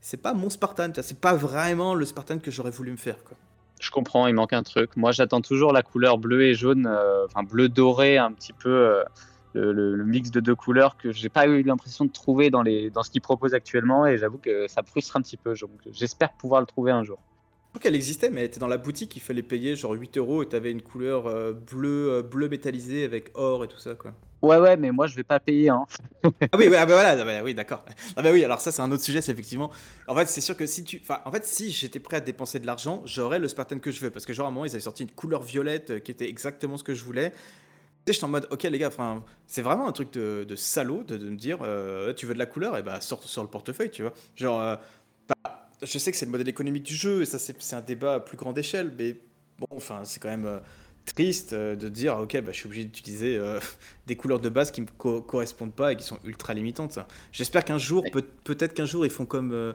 A: c'est pas mon Spartan, c'est pas vraiment le Spartan que j'aurais voulu me faire. Quoi.
B: Je comprends, il manque un truc. Moi, j'attends toujours la couleur bleu et jaune, euh, enfin bleu doré, un petit peu euh, le, mix de deux couleurs que j'ai pas eu l'impression de trouver dans, les, dans ce qu'ils proposent actuellement, et j'avoue que ça frustre un petit peu. J'espère pouvoir le trouver un jour.
A: Je qu'elle existait, mais elle était dans la boutique, il fallait payer genre 8 euros et t'avais une couleur euh, bleu, bleu métallisé avec or et tout ça, quoi.
B: Ouais, ouais, mais moi je vais pas payer. Hein.
A: ah oui, ah bah voilà, ah bah oui, d'accord. Ah bah oui, alors ça c'est un autre sujet, c'est effectivement. En fait, c'est sûr que si tu, enfin, en fait, si j'étais prêt à dépenser de l'argent, j'aurais le Spartan que je veux, parce que genre à un moment ils avaient sorti une couleur violette euh, qui était exactement ce que je voulais. Sais, j'étais en mode, ok les gars, enfin, c'est vraiment un truc de, de salaud de, me dire, euh, tu veux de la couleur, et bah sort sur le portefeuille, tu vois. Genre, euh, bah, je sais que c'est le modèle économique du jeu, et ça c'est un débat à plus grande échelle, mais bon, enfin, c'est quand même triste euh, de dire ok bah, je suis obligé d'utiliser euh, des couleurs de base qui me correspondent pas et qui sont ultra limitantes. J'espère qu'un jour peut- être qu'un jour ils font comme euh,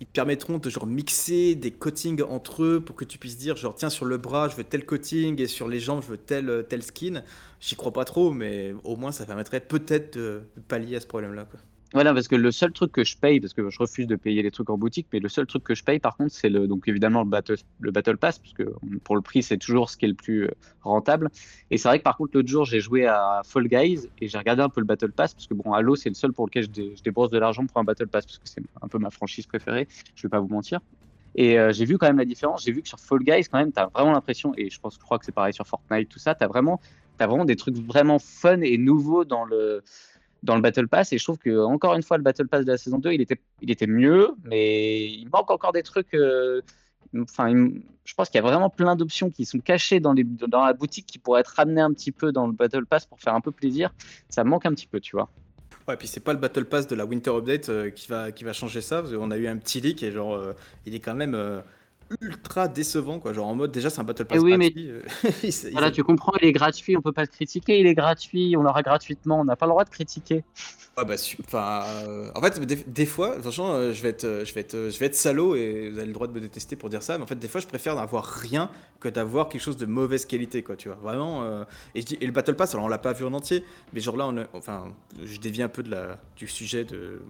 A: ils permettront de genre mixer des coatings entre eux pour que tu puisses dire genre tiens sur le bras je veux tel coating et sur les jambes je veux tel tel skin. J'y crois pas trop mais au moins ça permettrait peut-être de pallier à ce problème là quoi.
B: Voilà, parce que le seul truc que je paye, parce que je refuse de payer les trucs en boutique, mais le seul truc que je paye par contre, c'est le, donc évidemment le battle, le battle Pass, parce que pour le prix, c'est toujours ce qui est le plus euh, rentable. Et c'est vrai que par contre, l'autre jour, j'ai joué à Fall Guys et j'ai regardé un peu le Battle Pass, parce que bon, Halo, c'est le seul pour lequel je, débourse de l'argent pour un Battle Pass, parce que c'est un peu ma franchise préférée, je vais pas vous mentir. Et euh, j'ai vu quand même la différence. J'ai vu que sur Fall Guys, quand même, tu as vraiment l'impression, et je pense, crois que c'est pareil sur Fortnite, tout ça, tu vraiment, as vraiment des trucs vraiment fun et nouveaux dans le dans le Battle Pass. Et je trouve que encore une fois, le Battle Pass de la saison 2, il était, il était mieux, mais il manque encore des trucs. Euh, enfin, je pense qu'il y a vraiment plein d'options qui sont cachées dans, les, dans la boutique qui pourraient être ramenées un petit peu dans le Battle Pass pour faire un peu plaisir. Ça manque un petit peu, tu vois.
A: Ouais, puis c'est pas le Battle Pass de la Winter Update euh, qui, va, qui va changer ça, parce qu'on a eu un petit leak et genre, euh, il est quand même ultra décevant quoi. Genre en mode déjà c'est un battle pass
B: eh oui, gratuit mais... voilà tu comprends il est gratuit on peut pas le critiquer il est gratuit on l'aura gratuitement on n'a pas le droit de critiquer.
A: Ah bah enfin euh, en fait des, fois franchement euh, je vais être euh, je vais être je vais être salaud et vous avez le droit de me détester pour dire ça mais en fait des fois je préfère n'avoir rien que d'avoir quelque chose de mauvaise qualité quoi tu vois. Vraiment et, je dis, et le battle pass alors on l'a pas vu en entier mais genre là on enfin je dévie un peu de la du sujet de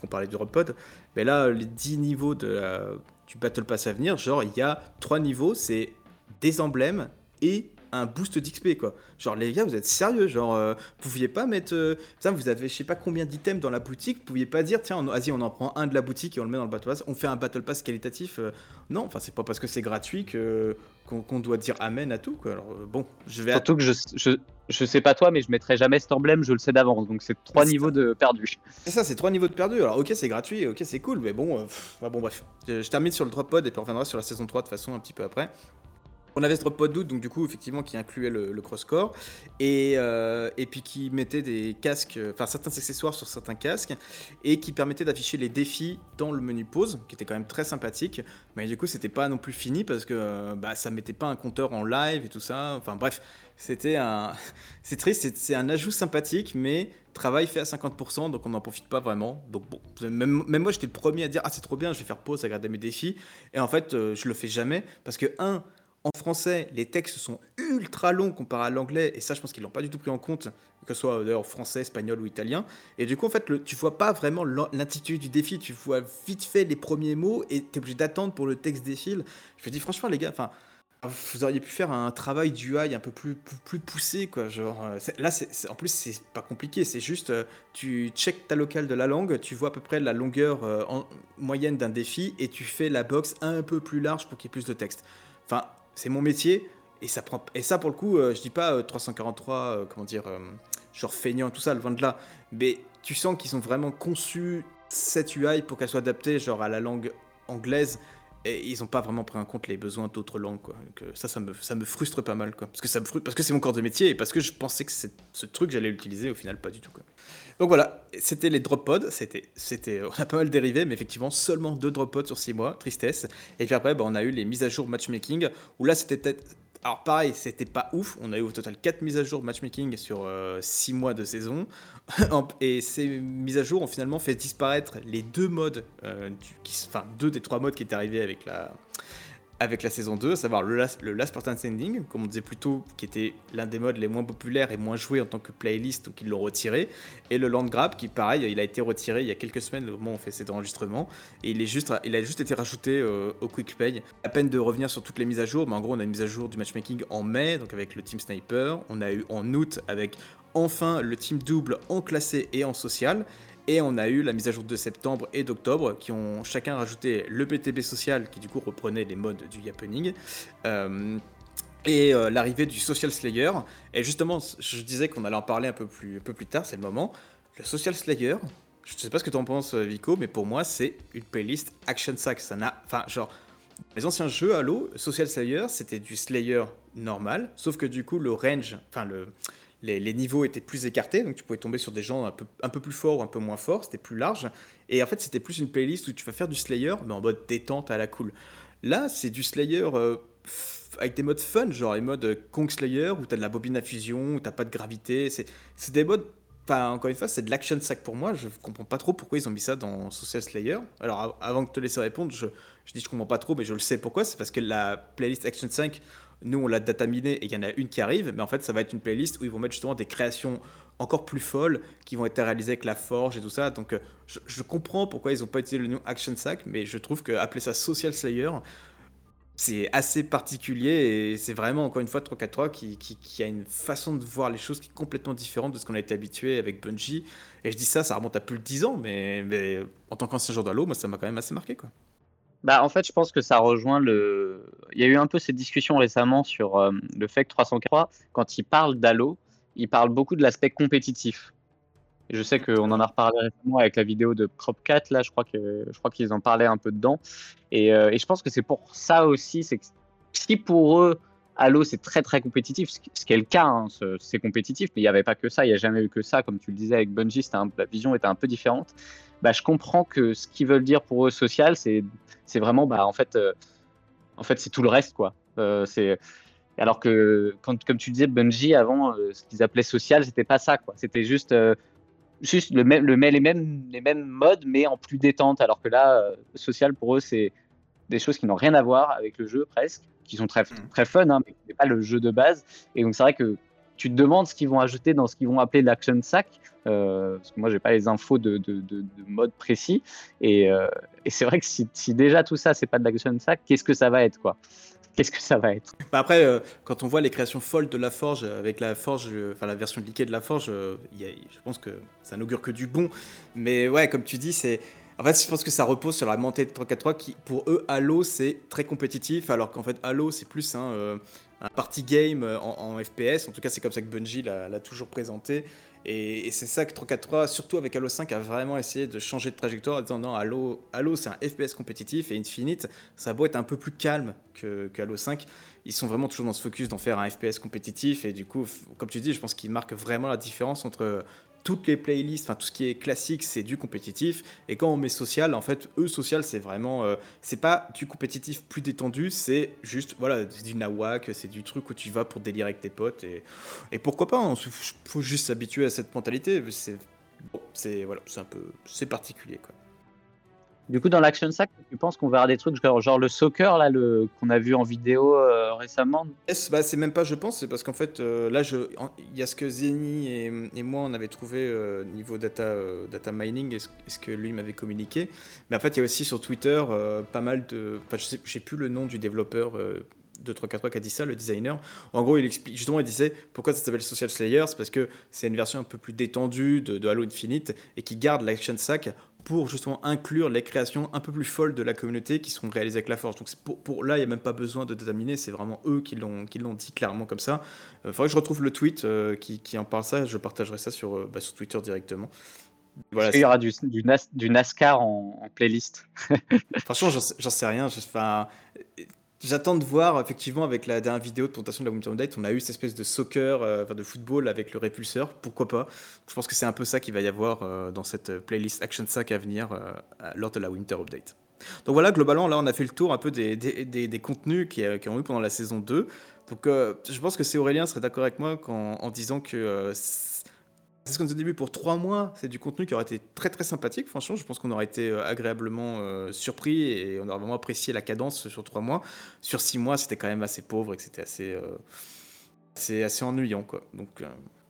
A: qu'on parlait du pod mais là les 10 niveaux de la du Battle Pass à venir, genre il y a trois niveaux, c'est des emblèmes et un boost d'XP quoi. Genre les gars, vous êtes sérieux, genre euh, vous pouviez pas mettre euh, ça vous avez je sais pas combien d'items dans la boutique, vous pouviez pas dire tiens, vas-y, on en prend un de la boutique et on le met dans le battle pass, on fait un battle pass qualitatif. Euh, non, enfin c'est pas parce que c'est gratuit que qu'on doit dire amen à tout quoi. Alors bon, je vais
B: Surtout que je, je, je sais pas toi mais je mettrai jamais cet emblème, je le sais d'avance. Donc c'est trois niveaux de perdu.
A: C'est ça, c'est trois niveaux de perdu. Alors OK, c'est gratuit, OK, c'est cool, mais bon bon bref. Je, termine sur le drop pod et puis on reviendra sur la saison 3 de façon un petit peu après. On avait ce drop pod doute, donc du coup, effectivement, qui incluait le, cross-core, et, euh, et puis qui mettait des casques, enfin certains accessoires sur certains casques, et qui permettait d'afficher les défis dans le menu pause, qui était quand même très sympathique, mais du coup, c'était pas non plus fini parce que euh, bah, ça mettait pas un compteur en live et tout ça, enfin bref, c'était un. C'est triste, c'est un ajout sympathique, mais travail fait à 50%, donc on n'en profite pas vraiment. Donc bon, même, même moi, j'étais le premier à dire Ah, c'est trop bien, je vais faire pause, à regarder mes défis, et en fait, euh, je le fais jamais parce que, un, en français, les textes sont ultra longs comparé à l'anglais, et ça, je pense qu'ils l'ont pas du tout pris en compte, que ce soit d'ailleurs français, espagnol ou italien. Et du coup, en fait, tu vois pas vraiment l'intitulé du défi, tu vois vite fait les premiers mots, et tu es obligé d'attendre pour le texte défile. Je me dis, franchement, les gars, enfin, vous auriez pu faire un travail d'UI un peu plus, plus, poussé, quoi. Genre, euh, là, c'est, en plus, c'est pas compliqué, c'est juste, euh, tu check ta locale de la langue, tu vois à peu près la longueur euh, en, moyenne d'un défi, et tu fais la box un peu plus large pour qu'il y ait plus de texte. Enfin, c'est mon métier. Et ça prend et ça pour le coup, euh, je dis pas 343 euh, euh, comment dire genre feignant tout ça, loin de là, mais tu sens qu'ils ont vraiment conçu cette UI pour qu'elle soit adaptée genre à la langue anglaise et ils n'ont pas vraiment pris en compte les besoins d'autres langues quoi. Donc, ça ça me ça frustre pas mal parce que ça me frustre parce que c'est mon corps de métier et parce que je pensais que ce truc j'allais l'utiliser au final pas du tout. Donc voilà, c'était les drop pods. C'était, c'était, on a pas mal dérivé, mais effectivement, seulement deux drop pods sur six mois, tristesse. Et puis après, bah, on a eu les mises à jour matchmaking, où là, c'était peut-être. Alors pareil, c'était pas ouf. On a eu au total 4 mises à jour matchmaking sur 6 euh, mois de saison. Et ces mises à jour ont finalement fait disparaître les deux modes, euh, enfin deux des trois modes qui étaient arrivés avec la, avec la saison 2, à savoir le Last, le last Standing, comme on disait plus tôt, qui était l'un des modes les moins populaires et moins joués en tant que playlist, donc ils l'ont retiré, et le Land Grab, qui pareil, il a été retiré il y a quelques semaines, au moment où on fait cet enregistrement, et il, est juste, il a juste été rajouté euh, au Quick Pay. À peine de revenir sur toutes les mises à jour, mais en gros, on a une mise à jour du matchmaking en mai, donc avec le Team Sniper, on a eu en août avec enfin le Team Double en classé et en social, et on a eu la mise à jour de septembre et d'octobre qui ont chacun rajouté le PTB social qui du coup reprenait les modes du happening. Euh, et euh, l'arrivée du Social Slayer. Et justement, je disais qu'on allait en parler un peu plus, un peu plus tard, c'est le moment. Le Social Slayer, je ne sais pas ce que tu en penses, Vico, mais pour moi, c'est une playlist Action Sack. Ça n'a. Enfin, genre, les anciens jeux Halo, Social Slayer, c'était du Slayer normal, sauf que du coup, le range, enfin, le, les, niveaux étaient plus écartés, donc tu pouvais tomber sur des gens un peu, un peu plus forts ou un peu moins forts, c'était plus large. Et en fait, c'était plus une playlist où tu vas faire du Slayer, mais en mode détente à la cool. Là, c'est du Slayer euh, avec des modes fun, genre les modes Kong Slayer, où tu as de la bobine à fusion, où tu pas de gravité. C'est des modes. Encore une fois, c'est de l'action sac pour moi. Je comprends pas trop pourquoi ils ont mis ça dans Social Slayer. Alors, avant de te laisser répondre, je, je dis je comprends pas trop, mais je le sais pourquoi. C'est parce que la playlist Action 5 nous, on l'a dataminé et il y en a une qui arrive, mais en fait, ça va être une playlist où ils vont mettre justement des créations encore plus folles qui vont être réalisées avec la forge et tout ça. Donc, euh, je, comprends pourquoi ils n'ont pas utilisé le nom Action Sack, mais je trouve qu'appeler ça Social Slayer, c'est assez particulier et c'est vraiment, encore une fois, 343 qui, qui, qui, a une façon de voir les choses qui est complètement différente de ce qu'on a été habitué avec Bungie. Et je dis ça, ça remonte à plus de 10 ans, mais, en tant qu'ancien joueur d'Halo, moi, ça m'a quand même assez marqué, quoi.
B: Bah, en fait, je pense que ça rejoint le. Il y a eu un peu cette discussion récemment sur euh, le fait que 303, quand il parle d'Halo, il parle beaucoup de l'aspect compétitif. je sais qu'on en a reparlé récemment avec la vidéo de Cropcat, là, je crois que je qu'ils en parlaient un peu dedans. Et, euh, et je pense que c'est pour ça aussi, c'est que si pour eux, Halo, c'est très très compétitif, ce qui est le cas, hein, c'est compétitif, mais il n'y avait pas que ça, il n'y a jamais eu que ça, comme tu le disais avec Bungie, la vision était un peu différente. Bah, je comprends que ce qu'ils veulent dire pour eux social, c'est vraiment bah en fait euh, en fait c'est tout le reste quoi. Euh, alors que quand comme tu disais Bungie avant euh, ce qu'ils appelaient social, c'était pas ça quoi. C'était juste juste le même le les mêmes les mêmes modes mais en plus détente alors que là social pour eux c'est des choses qui n'ont rien à voir avec le jeu presque qui sont très mmh. très fun hein, mais pas le jeu de base et donc c'est vrai que tu te demandes ce qu'ils vont ajouter dans ce qu'ils vont appeler l'action sack, euh, parce que moi j'ai pas les infos de, de, de, mode précis, et, euh, et c'est vrai que si, déjà tout ça c'est pas de l'action sack, qu'est-ce que ça va être quoi? Qu'est-ce que ça va être?
A: Bah Après, euh, quand on voit les créations folles de la Forge avec la Forge, enfin la version liquide de la Forge, je pense que ça n'augure que du bon. Mais ouais, comme tu dis, c'est en fait, je pense que ça repose sur la montée de 3 qui, pour eux, Halo, c'est très compétitif, alors qu'en fait, Halo, c'est plus un, un party game en, FPS. En tout cas, c'est comme ça que Bungie l'a toujours présenté. Et, c'est ça que 343, surtout avec Halo 5, a vraiment essayé de changer de trajectoire en disant non, Halo, Halo c'est un FPS compétitif et Infinite, ça a beau être un peu plus calme que, Halo 5. ils sont vraiment toujours dans ce focus d'en faire un FPS compétitif. Et du coup, comme tu dis, je pense qu'ils marquent vraiment la différence entre toutes les playlists, enfin tout ce qui est classique, c'est du compétitif. Et quand on met social, en fait, eux, social, c'est vraiment. Euh, c'est pas du compétitif plus détendu, c'est juste, voilà, du nawak, c'est du truc où tu vas pour délire avec tes potes. Et, pourquoi pas, il hein, faut juste s'habituer à cette mentalité. C'est c'est voilà, un peu. C'est particulier, quoi.
B: Du coup, dans l'Action Sack, tu penses qu'on verra des trucs genre, le soccer là, le qu'on a vu en vidéo euh, récemment?
A: Bah, C'est même pas, je pense, c'est parce qu'en fait, euh, là, il y a ce que Zeni et, moi on avait trouvé euh, niveau data, data mining et ce, que lui m'avait communiqué. Mais en fait, il y a aussi sur Twitter pas mal de. Enfin, je sais, plus le nom du développeur. de 343 qui a dit ça, le designer. En gros, il explique, justement, il disait pourquoi ça s'appelle Social Slayers, parce que c'est une version un peu plus détendue de, de Halo Infinite et qui garde l'Action Sack pour justement inclure les créations un peu plus folles de la communauté qui seront réalisées avec la forge. Donc pour, pour, là, il n'y a même pas besoin de déterminer, c'est vraiment eux qui l'ont dit clairement comme ça. Il euh, faudrait que je retrouve le tweet euh, qui, qui, en parle ça, je partagerai ça sur, euh, bah, sur Twitter directement.
B: Voilà, il y aura du, du, du NASCAR en, playlist.
A: Franchement, j'en sais rien. Enfin, J'attends de voir, effectivement, avec la dernière vidéo de présentation de la Winter Update, on a eu cette espèce de soccer, euh, de football avec le répulseur, pourquoi pas? Je pense que c'est un peu ça qu'il va y avoir euh, dans cette playlist Action Sack à venir euh, lors de la Winter Update. Donc voilà, globalement, là, on a fait le tour un peu des, des, des, contenus qui, qui, ont eu pendant la saison 2. Donc je pense que c'est Aurélien serait d'accord avec moi en disant que c'est ce qu'on disait au début, pour trois mois, c'est du contenu qui aurait été très très sympathique. Franchement, je pense qu'on aurait été euh, agréablement euh, surpris et on aurait vraiment apprécié la cadence sur trois mois. Sur six mois, c'était quand même assez pauvre et c'était assez, euh, assez ennuyant. Quoi. Donc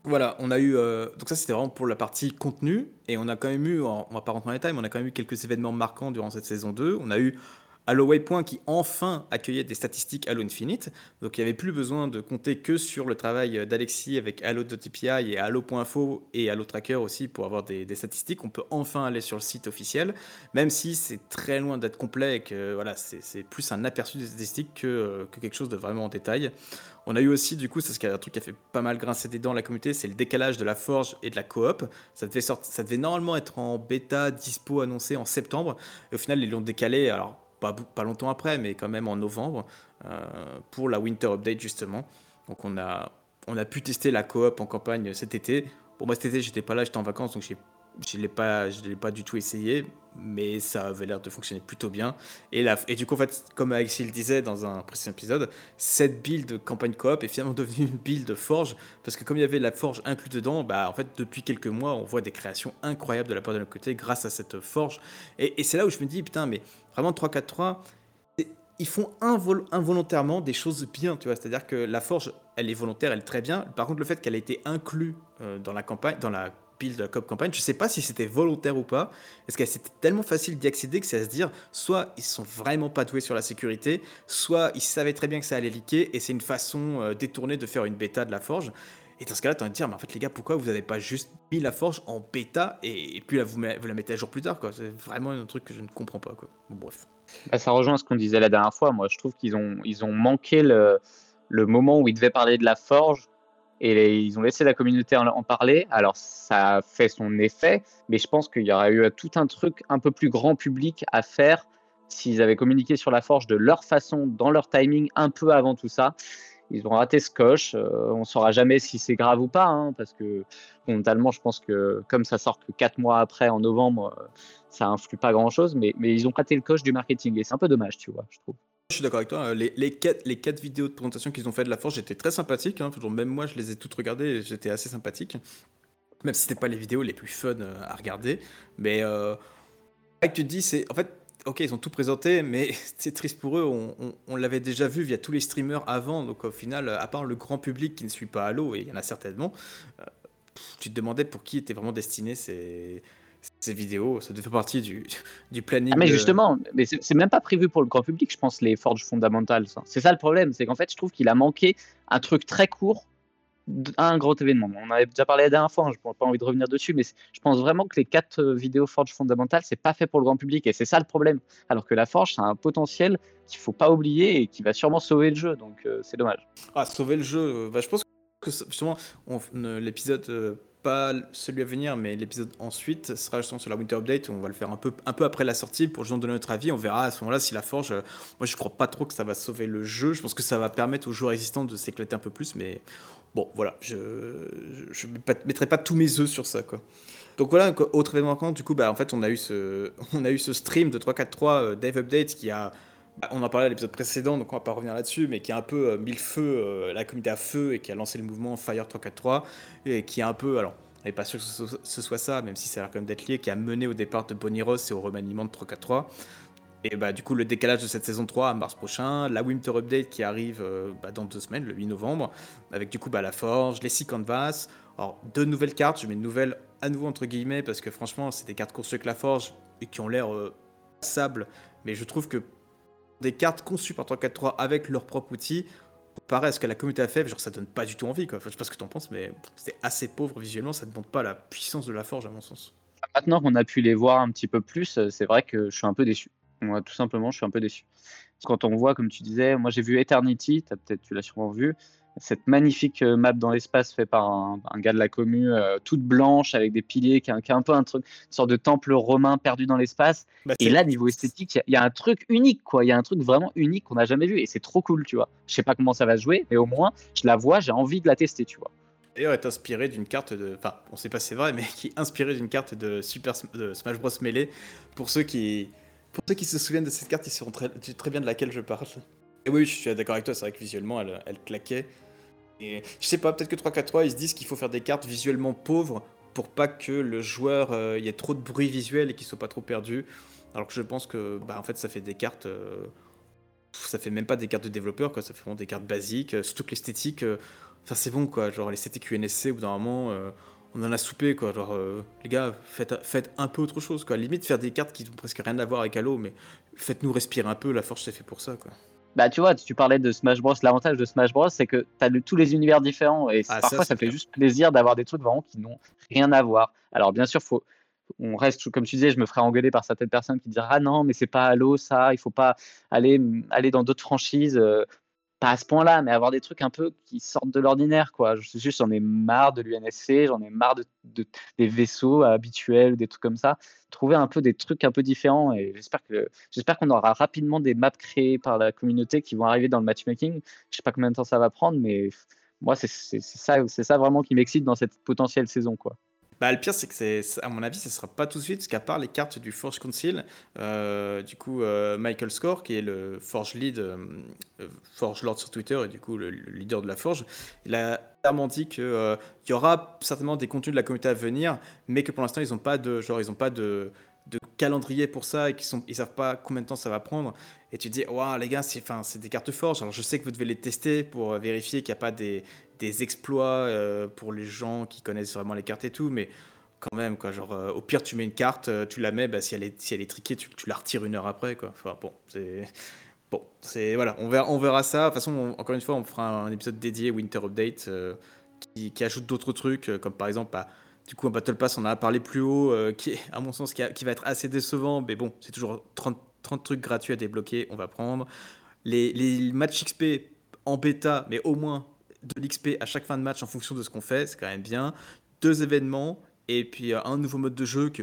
A: voilà, on a eu. donc ça, c'était vraiment pour la partie contenu. Et on a quand même eu, on va pas rentrer dans les détails, mais on a quand même eu quelques événements marquants durant cette saison 2. On a eu Halo Waypoint qui enfin accueillait des statistiques Halo Infinite. Donc il n'y avait plus besoin de compter que sur le travail d'Alexis avec Halo.tpi et Halo.info et Halo Tracker aussi pour avoir des, statistiques. On peut enfin aller sur le site officiel, même si c'est très loin d'être complet et que voilà, c'est plus un aperçu des statistiques que, que, quelque chose de vraiment en détail. On a eu aussi, du coup, c'est un truc qui a fait pas mal grincer des dents la communauté, c'est le décalage de la forge et de la coop. Ça devait, ça devait normalement être en bêta dispo annoncé en septembre. Et au final, ils l'ont décalé. Alors, pas, longtemps après, mais quand même en novembre, euh, pour la Winter Update justement. Donc on a, on a pu tester la coop en campagne cet été. Pour moi cet été j'étais pas là, j'étais en vacances, donc je l'ai pas, je l'ai pas du tout essayé, mais ça avait l'air de fonctionner plutôt bien. Et, et du coup, en fait, comme Alexis le disait dans un précédent épisode, cette build campagne coop est finalement devenue une build forge, parce que comme il y avait la forge inclus dedans, bah, en fait, depuis quelques mois, on voit des créations incroyables de la part de notre côté grâce à cette forge. Et, et c'est là où je me dis, putain, mais vraiment 3-4-3, ils font involontairement des choses bien, tu vois. C'est-à-dire que la forge, elle est volontaire, elle est très bien. Par contre, le fait qu'elle ait été inclue euh, dans la campagne, dans la pile de la COP campagne, je sais pas si c'était volontaire ou pas. Parce que c'était tellement facile d'y accéder que c'est à se dire, soit ils sont vraiment pas doués sur la sécurité, soit ils savaient très bien que ça allait liquer et c'est une façon euh, détournée de faire une bêta de la forge. Et dans ce cas-là, tu vas te dire, mais en fait, les gars, pourquoi vous n'avez pas juste mis la forge en bêta et, puis là, vous, la mettez à jour plus tard, quoi? C'est vraiment un truc que je ne comprends pas, quoi. bref.
B: Bah, ça rejoint ce qu'on disait la dernière fois. Moi, je trouve qu'ils ont, ils ont manqué le, le moment où ils devaient parler de la forge et ils ont laissé la communauté en, parler. Alors, ça a fait son effet, mais je pense qu'il y aurait eu tout un truc un peu plus grand public à faire s'ils avaient communiqué sur la forge de leur façon, dans leur timing, un peu avant tout ça ils ont raté ce coche. Euh, on ne saura jamais si c'est grave ou pas, hein, parce que fondamentalement, je pense que comme ça sort que 4 mois après, en novembre, euh, ça influe pas grand-chose, mais, ils ont raté le coche du marketing, et c'est un peu dommage, tu vois, je
A: suis d'accord avec toi. Les, les, quatre, les quatre vidéos de présentation qu'ils ont fait de la force, j'étais très sympathique. Hein. Même moi, je les ai toutes regardées j'étais assez sympathique. Même si c'était pas les vidéos les plus fun euh, à regarder. Mais, tu te dis, c'est. En fait, ok, ils ont tout présenté, mais c'est triste pour eux. On, l'avait déjà vu via tous les streamers avant. Donc au final, à part le grand public qui ne suit pas Halo, et il y en a certainement, euh, tu te demandais pour qui étaient vraiment destinés ces, ces vidéos. Ça devait faire partie du, du planning.
B: Ah, mais justement, mais c'est même pas prévu pour le grand public, je pense, les forges fondamentales. C'est ça le problème. C'est qu'en fait, je trouve qu'il a manqué un truc très court un gros événement. On avait déjà parlé la dernière fois, hein, je n'ai pas envie de revenir dessus, mais je pense vraiment que les quatre euh, vidéos Forge fondamentales, c'est pas fait pour le grand public et c'est ça le problème. Alors que la Forge, c'est un potentiel qu'il faut pas oublier et qui va sûrement sauver le jeu, donc euh, c'est dommage.
A: Ah, sauver le jeu, bah, je pense que justement, l'épisode pas celui à venir, mais l'épisode ensuite sera justement sur la Winter Update. On va le faire un peu, un peu après la sortie pour justement donner notre avis. On verra à ce moment-là si la Forge. euh, Moi, je crois pas trop que ça va sauver le jeu. Je pense que ça va permettre aux joueurs existants de s'éclater un peu plus, mais bon, voilà. Je ne mettrai pas tous mes œufs sur ça, quoi. Donc voilà, autre événement marquant, du coup, bah, en fait, on a eu ce, on a eu ce stream de 343 euh, Dev Update qui a, bah, on en parlait à l'épisode précédent, donc on va pas revenir là-dessus, mais qui a un peu euh, mis le feu, euh, la communauté à feu et qui a lancé le mouvement Fire 343 et qui a un peu, alors, on n'est pas sûr que ce soit, ce soit ça, même si ça a l'air quand même d'être lié, qui a mené au départ de Bonnie Ross et au remaniement de 343. Et bah, du coup, le décalage de cette saison 3 à mars prochain, la Winter Update qui arrive euh, bah, dans deux semaines, le 8 novembre, avec du coup bah, la Forge, les Six Canvas. Alors, deux nouvelles cartes, je mets une nouvelle à nouveau entre guillemets, parce que franchement, c'est des cartes conçues avec la Forge et qui ont l'air euh, passables, mais je trouve que des cartes conçues par 343 avec leur propre outil, comparé à ce que la communauté a fait, genre ça donne pas du tout envie. Quoi. Enfin, je sais pas ce que t'en penses, mais c'est assez pauvre visuellement, ça ne montre pas la puissance de la Forge à mon sens.
B: Maintenant qu'on a pu les voir un petit peu plus, euh, c'est vrai que je suis un peu déçu. Moi, tout simplement, je suis un peu déçu. Quand on voit, comme tu disais, moi j'ai vu Eternity, as peut-être tu l'as sûrement vu, cette magnifique euh, map dans l'espace faite par un, un gars de la commu, euh, toute blanche avec des piliers, qui a, qui a un peu un truc, une sorte de temple romain perdu dans l'espace.
A: Bah,
B: Et là, niveau esthétique, il y a- il y, a un truc unique, quoi. Il y a un truc vraiment unique qu'on n'a jamais vu. Et c'est trop cool, tu vois. Je sais pas comment ça va se jouer, mais au moins, je la vois, j'ai envie de la tester, tu vois.
A: D'ailleurs, est inspiré d'une carte de. Enfin, on sait pas si c'est vrai, mais qui est inspiré d'une carte de Super de Smash Bros Melee. Pour ceux qui, pour ceux qui se souviennent de cette carte, ils sauront très, bien de laquelle je parle? Et oui, je suis d'accord avec toi, c'est vrai que visuellement, elle, claquait. Et je sais pas, peut-être que 3-4-3, ils se disent qu'il faut faire des cartes visuellement pauvres pour pas que le joueur euh, y ait trop de bruit visuel et qu'il soit pas trop perdu. Alors que je pense que, bah, en fait, ça fait des cartes. euh, ça fait même pas des cartes de développeurs, quoi. Ça fait vraiment des cartes basiques. euh, surtout que l'esthétique. Enfin, c'est bon, quoi. Genre, l'esthétique UNSC, bout d'un moment, on en a soupé, quoi. Genre, euh, les gars, faites, faites un peu autre chose, quoi. Limite, faire des cartes qui n'ont presque rien à voir avec Halo, mais faites-nous respirer un peu. La force, c'est fait pour ça, quoi.
B: Bah, tu vois, tu parlais de Smash Bros. L'avantage de Smash Bros, c'est que tu as tous les univers différents. Et
A: Ah,
B: parfois, ça, fait
A: clair.
B: juste plaisir d'avoir des trucs vraiment qui n'ont rien à voir. Alors, bien sûr, faut, on reste, comme tu disais, je me ferai engueuler par certaines personnes qui diront Ah non, mais c'est pas Halo, ça, il faut pas aller, aller dans d'autres franchises. Pas à ce point-là, mais avoir des trucs un peu qui sortent de l'ordinaire, quoi. Je juste, j'en ai marre de l'UNSC, j'en ai marre de, de- des vaisseaux habituels, des trucs comme ça. Trouver un peu des trucs un peu différents et j'espère que j'espère qu'on aura rapidement des maps créées par la communauté qui vont arriver dans le matchmaking. Je sais pas combien de temps ça va prendre, mais moi, c'est ça, c'est ça vraiment qui m'excite dans cette potentielle saison, quoi.
A: Bah, le pire, c'est que, c'est, à mon avis, ce sera pas tout de suite, parce qu'à part les cartes du Forge Council, euh, du coup, euh, Michael Score, qui est le Forge Lead, euh, Forge Lord sur Twitter, et du coup, le, le leader de la Forge, il a clairement dit qu'il y aura certainement des contenus de la communauté à venir, mais que pour l'instant, ils n'ont pas de, genre, ils ont pas de, de calendrier pour ça, et qu'ils sont, ils savent pas combien de temps ça va prendre. Et tu te dis, waouh, les gars, c'est, enfin, c'est des cartes Forge. Alors, je sais que vous devez les tester pour euh, vérifier qu'il n'y a pas des, des exploits euh, pour les gens qui connaissent vraiment les cartes et tout, mais quand même, quoi. Genre, euh, au pire, tu mets une carte, tu la mets, bah, si elle est, si elle est triquée, tu, la retires une heure après, quoi. Enfin, bon, c'est. Bon, c'est. Voilà, on verra, on verra ça. De toute façon, on- encore une fois, on fera un épisode dédié Winter Update qui, qui ajoute d'autres trucs, comme par exemple, bah, du coup, un Battle Pass, on en a parlé plus haut, euh, qui est, à mon sens, qui, va être assez décevant, mais bon, c'est toujours 30, 30 trucs gratuits à débloquer, on va prendre. Les, matchs XP en bêta, mais au moins de l'XP à chaque fin de match en fonction de ce qu'on fait, c'est quand même bien. Deux événements et puis euh, un nouveau mode de jeu qui,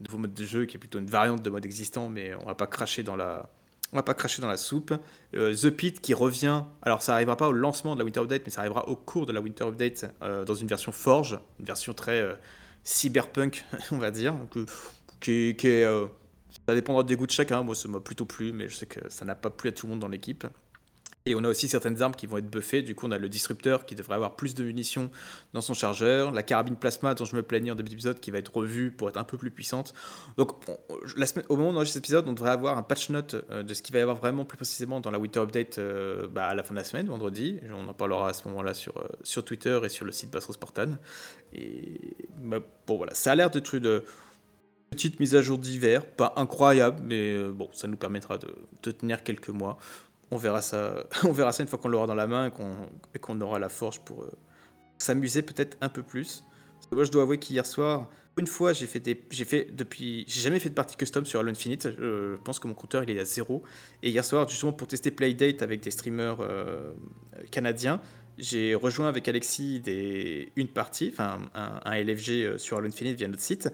A: nouveau mode de jeu qui est plutôt une variante de mode existant, mais on va pas cracher dans la, on va pas cracher dans la soupe. Euh, The Pit qui revient. Alors ça arrivera pas au lancement de la Winter Update, mais ça arrivera au cours de la Winter Update euh, dans une version Forge, une version très euh, cyberpunk, on va dire, que- qui, ça dépendra des goûts de chacun. Moi, ça m'a plutôt plu, mais je sais que ça n'a pas plu à tout le monde dans l'équipe. Et on a aussi certaines armes qui vont être buffées. Du coup, on a le disrupteur qui devrait avoir plus de munitions dans son chargeur, la carabine plasma dont je me plaignais en début d'épisode qui va être revue pour être un peu plus puissante. Donc, au moment où cet épisode, on devrait avoir un patch note euh, de ce qui va y avoir vraiment plus précisément dans la Winter Update euh, bah, à la fin de la semaine, vendredi. On en parlera à ce moment-là sur, euh, sur Twitter et sur le site Bassros Spartan. Et bah, bon, voilà, ça a l'air d'être une petite mise à jour d'hiver, pas incroyable, mais bon, ça nous permettra de tenir quelques mois. On verra ça, on verra ça une fois qu'on l'aura dans la main et qu'on aura la forge pour euh, s'amuser peut-être un peu plus. Moi, je dois avouer qu'hier soir, une fois, j'ai fait des, jamais fait de partie custom sur Halo Infinite. Je pense que mon compteur il est à zéro. Et hier soir, justement pour tester Playdate avec des streamers euh, canadiens, j'ai rejoint avec Alexis une partie, un, un LFG sur Halo Infinite via notre site,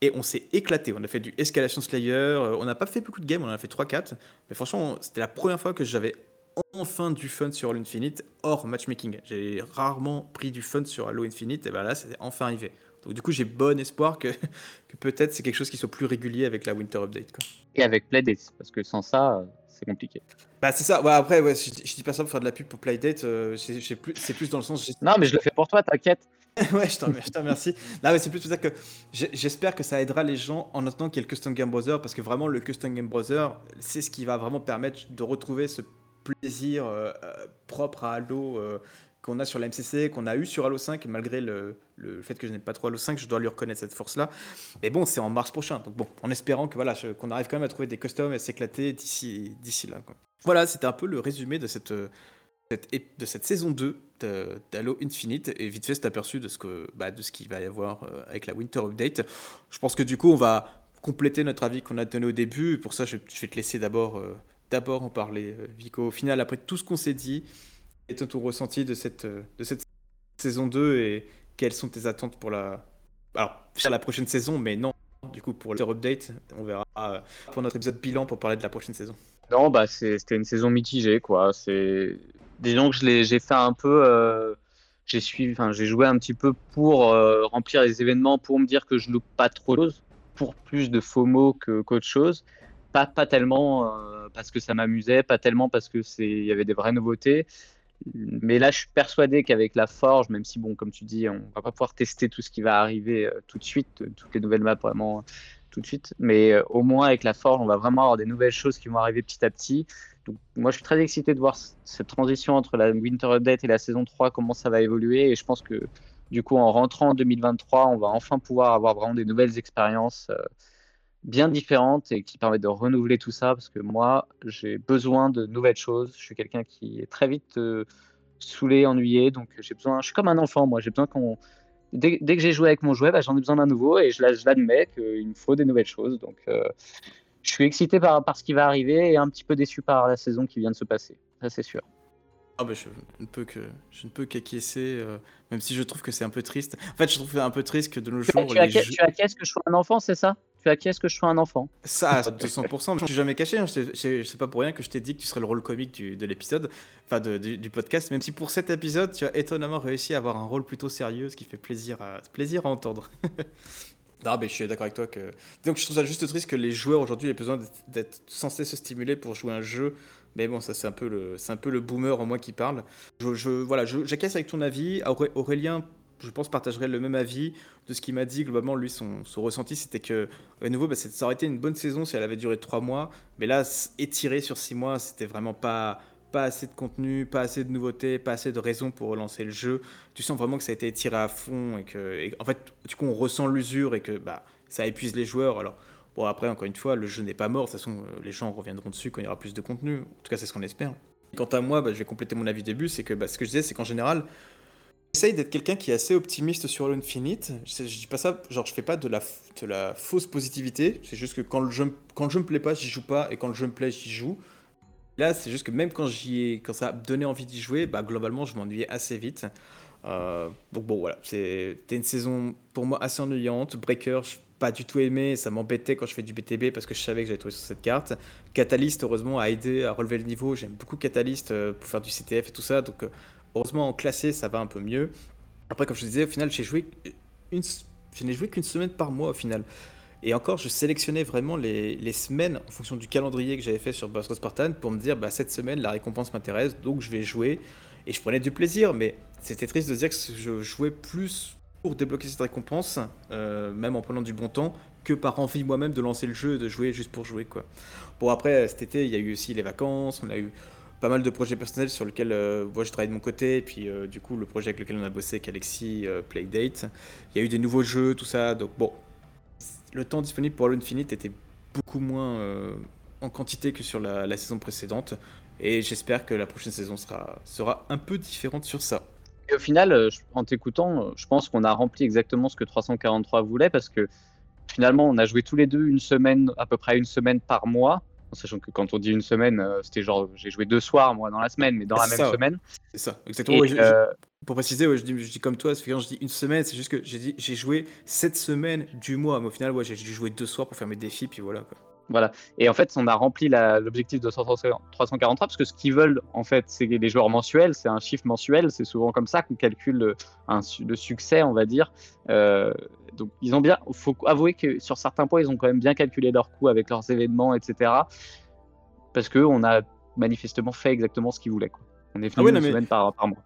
A: et on s'est éclaté. On a fait du Escalation Slayer, on n'a pas fait beaucoup de games, on en a fait 3-4, mais franchement, c'était la première fois que j'avais enfin du fun sur Halo Infinite hors matchmaking. J'ai rarement pris du fun sur Halo Infinite, et ben là, c'est enfin arrivé. Donc du coup, j'ai bon espoir que, que peut-être c'est quelque chose qui soit plus régulier avec la Winter Update. Quoi.
B: Et avec Playdate, parce que sans ça, c'est compliqué.
A: Bah c'est ça, ouais, après, ouais, je, je, dis pas ça pour faire de la pub pour Playdate, euh, c'est plus, plus dans le sens...
B: Non, mais je le fais pour toi, t'inquiète.
A: ouais, je t'en remercie. Non, mais c'est plus pour ça que j'espère que ça aidera les gens en attendant qu'il y ait le Custom Game Browser, parce que vraiment, le Custom Game Browser, c'est ce qui va vraiment permettre de retrouver ce plaisir euh, euh, propre à Halo euh, qu'on a sur la MCC, qu'on a eu sur Halo 5, malgré le, le fait que je n'ai pas trop Halo 5, je dois lui reconnaître cette force-là. Mais bon, c'est en mars prochain. Donc bon, en espérant que voilà, qu'on arrive quand même à trouver des customs et s'éclater d'ici, d'ici là. Voilà, c'était un peu le résumé de cette, de cette saison 2 d'Halo Infinite. Et vite fait, c'est aperçu de ce, que, bah, de ce qu'il va y avoir avec la Winter Update. Je pense que du coup, on va compléter notre avis qu'on a donné au début. Pour ça, je, vais te laisser d'abord d'abord en parler, euh, Vico. Au final, après tout ce qu'on s'est dit, est ton ressenti de cette, euh, de cette saison 2 et quelles sont tes attentes pour la, alors, la prochaine saison, mais non, du coup, pour le update, on verra euh, pour notre épisode bilan pour parler de la prochaine saison.
B: Non, bah, c'était une saison mitigée, quoi. C'est... Disons que j'ai fait un peu. enfin, j'ai joué un petit peu pour remplir les événements, pour me dire que je loupe pas trop de choses, pour plus de FOMO que, qu'autre chose pas, pas tellement euh, parce que ça m'amusait, pas tellement parce que c'est il y avait des vraies nouveautés. Mais là, je suis persuadé qu'avec la Forge, même si, bon, comme tu dis, on va pas pouvoir tester tout ce qui va arriver euh, tout de suite, euh, toutes les nouvelles maps vraiment tout de suite, mais au moins avec la Forge, on va vraiment avoir des nouvelles choses qui vont arriver petit à petit. Donc, moi, je suis très excité de voir cette transition entre la Winter Update et la saison 3, comment ça va évoluer. Et je pense que, du coup, en rentrant en 2023, on va enfin pouvoir avoir vraiment des nouvelles expériences bien différentes et qui permettent de renouveler tout ça parce que moi, j'ai besoin de nouvelles choses. Je suis quelqu'un qui est très vite euh, saoulé, ennuyé, donc j'ai besoin. Je suis comme un enfant, moi. J'ai besoin qu'on. Dès, dès, que j'ai joué avec mon jouet, bah, j'en ai besoin d'un nouveau et je, l'admets qu'il me faut des nouvelles choses. Donc, euh, je suis excité par, par ce qui va arriver et un petit peu déçu par la saison qui vient de se passer. Ça, c'est sûr.
A: Ah bah je ne peux que je ne peux qu'acquiescer, euh, même si je trouve que c'est un peu triste. En fait, je trouve un peu triste que de nos jours.
B: Tu, acquiesces, tu acquiesces que je sois un enfant, c'est ça? Tu acquiesces que je sois un enfant
A: Ça, 200%. je suis jamais caché. Hein. Je sais pas pour rien que je t'ai dit que tu serais le rôle comique de l'épisode, enfin de, du, podcast. Même si pour cet épisode, tu as étonnamment réussi à avoir un rôle plutôt sérieux, ce qui fait plaisir à plaisir à entendre. Non, mais je suis d'accord avec toi que. Donc, je trouve ça juste triste que les joueurs aujourd'hui aient besoin d'être censés se stimuler pour jouer un jeu mais bon, ça c'est un peu le, un peu le boomer en moi qui parle. Je, je voilà, j'acquiesce avec ton avis. Aurélien, je pense partagerait le même avis de ce qu'il m'a dit globalement. Lui, son, ressenti, c'était que à nouveau, bah, ça aurait été une bonne saison si elle avait duré trois mois. Mais là, étiré sur six mois, c'était vraiment pas pas assez de contenu, pas assez de nouveautés, pas assez de raisons pour relancer le jeu. Tu sens vraiment que ça a été étiré à fond et que, en fait, du coup, on ressent l'usure et que bah, ça épuise les joueurs. Alors, Bon, après, encore une fois, le jeu n'est pas mort. De toute façon, euh, les gens reviendront dessus quand il y aura plus de contenu. En tout cas, c'est ce qu'on espère. Quant à moi, bah, je vais compléter mon avis début. C'est que bah, ce que je disais, c'est qu'en général, j'essaye d'être quelqu'un qui est assez optimiste sur Halo Infinite. Je, je, dis pas ça, genre, je fais pas de la, fausse positivité. C'est juste que quand le jeu, quand me plaît pas, j'y joue pas. Et quand le jeu me plaît, j'y joue. Là, c'est juste que même quand, ça a donné envie d'y jouer, bah, globalement, je m'ennuyais assez vite. Euh, donc bon, voilà, c'était une saison pour moi assez ennuyante. Breaker, pas du tout aimé, ça m'embêtait quand je fais du BTB parce que je savais que j'allais trouver sur cette carte. Catalyst, heureusement, a aidé à relever le niveau. J'aime beaucoup Catalyst euh, pour faire du CTF et tout ça. Donc, euh, heureusement, en classé, ça va un peu mieux. Après, comme je disais, au final, je n'ai joué qu'une semaine par mois au final. Et encore, je sélectionnais vraiment les, semaines en fonction du calendrier que j'avais fait sur Bastro Spartan pour me dire, bah, cette semaine, la récompense m'intéresse, donc je vais jouer. Et je prenais du plaisir, mais c'était triste de dire que je jouais plus pour débloquer cette récompense, euh, même en prenant du bon temps, que par envie moi-même de lancer le jeu et de jouer juste pour jouer. Quoi. Bon, après, cet été, il y a eu aussi les vacances, on a eu pas mal de projets personnels sur lesquels euh, moi je travaille de mon côté, et puis euh, du coup, le projet avec lequel on a bossé avec Alexis, Playdate. Il y a eu des nouveaux jeux, tout ça, donc bon, le temps disponible pour Halo Infinite était beaucoup moins en quantité que sur la, la saison précédente, et j'espère que la prochaine saison sera, sera un peu différente sur ça.
B: Et au final, euh, en t'écoutant, euh, je pense qu'on a rempli exactement ce que 343 voulait parce que finalement, on a joué tous les deux une semaine, à peu près une semaine par mois. En sachant que quand on dit une semaine, euh, c'était genre j'ai joué deux soirs moi dans la semaine, mais dans la même
A: ça,
B: semaine.
A: C'est ça, exactement.
B: Et,
A: ouais, je- je-
B: euh,
A: Pour préciser, ouais, je, dis, je dis comme toi, quand je dis une semaine, c'est juste que j'ai dit j'ai joué cette semaine du mois, mais au final, ouais, j'ai dû jouer deux soirs pour faire mes défis, puis voilà. Quoi.
B: Voilà. Et en fait, on a rempli l'objectif de 343 parce que ce qu'ils veulent, en fait, c'est les joueurs mensuels. C'est un chiffre mensuel. C'est souvent comme ça qu'on calcule le, un le succès, on va dire. Euh, donc, ils ont bien. faut avouer que sur certains points, ils ont quand même bien calculé leurs coûts avec leurs événements, etc. Parce qu'on a manifestement fait exactement ce qu'ils voulaient. Quoi. On est venu
A: Ah ouais,
B: une
A: mais-
B: semaine par, par mois.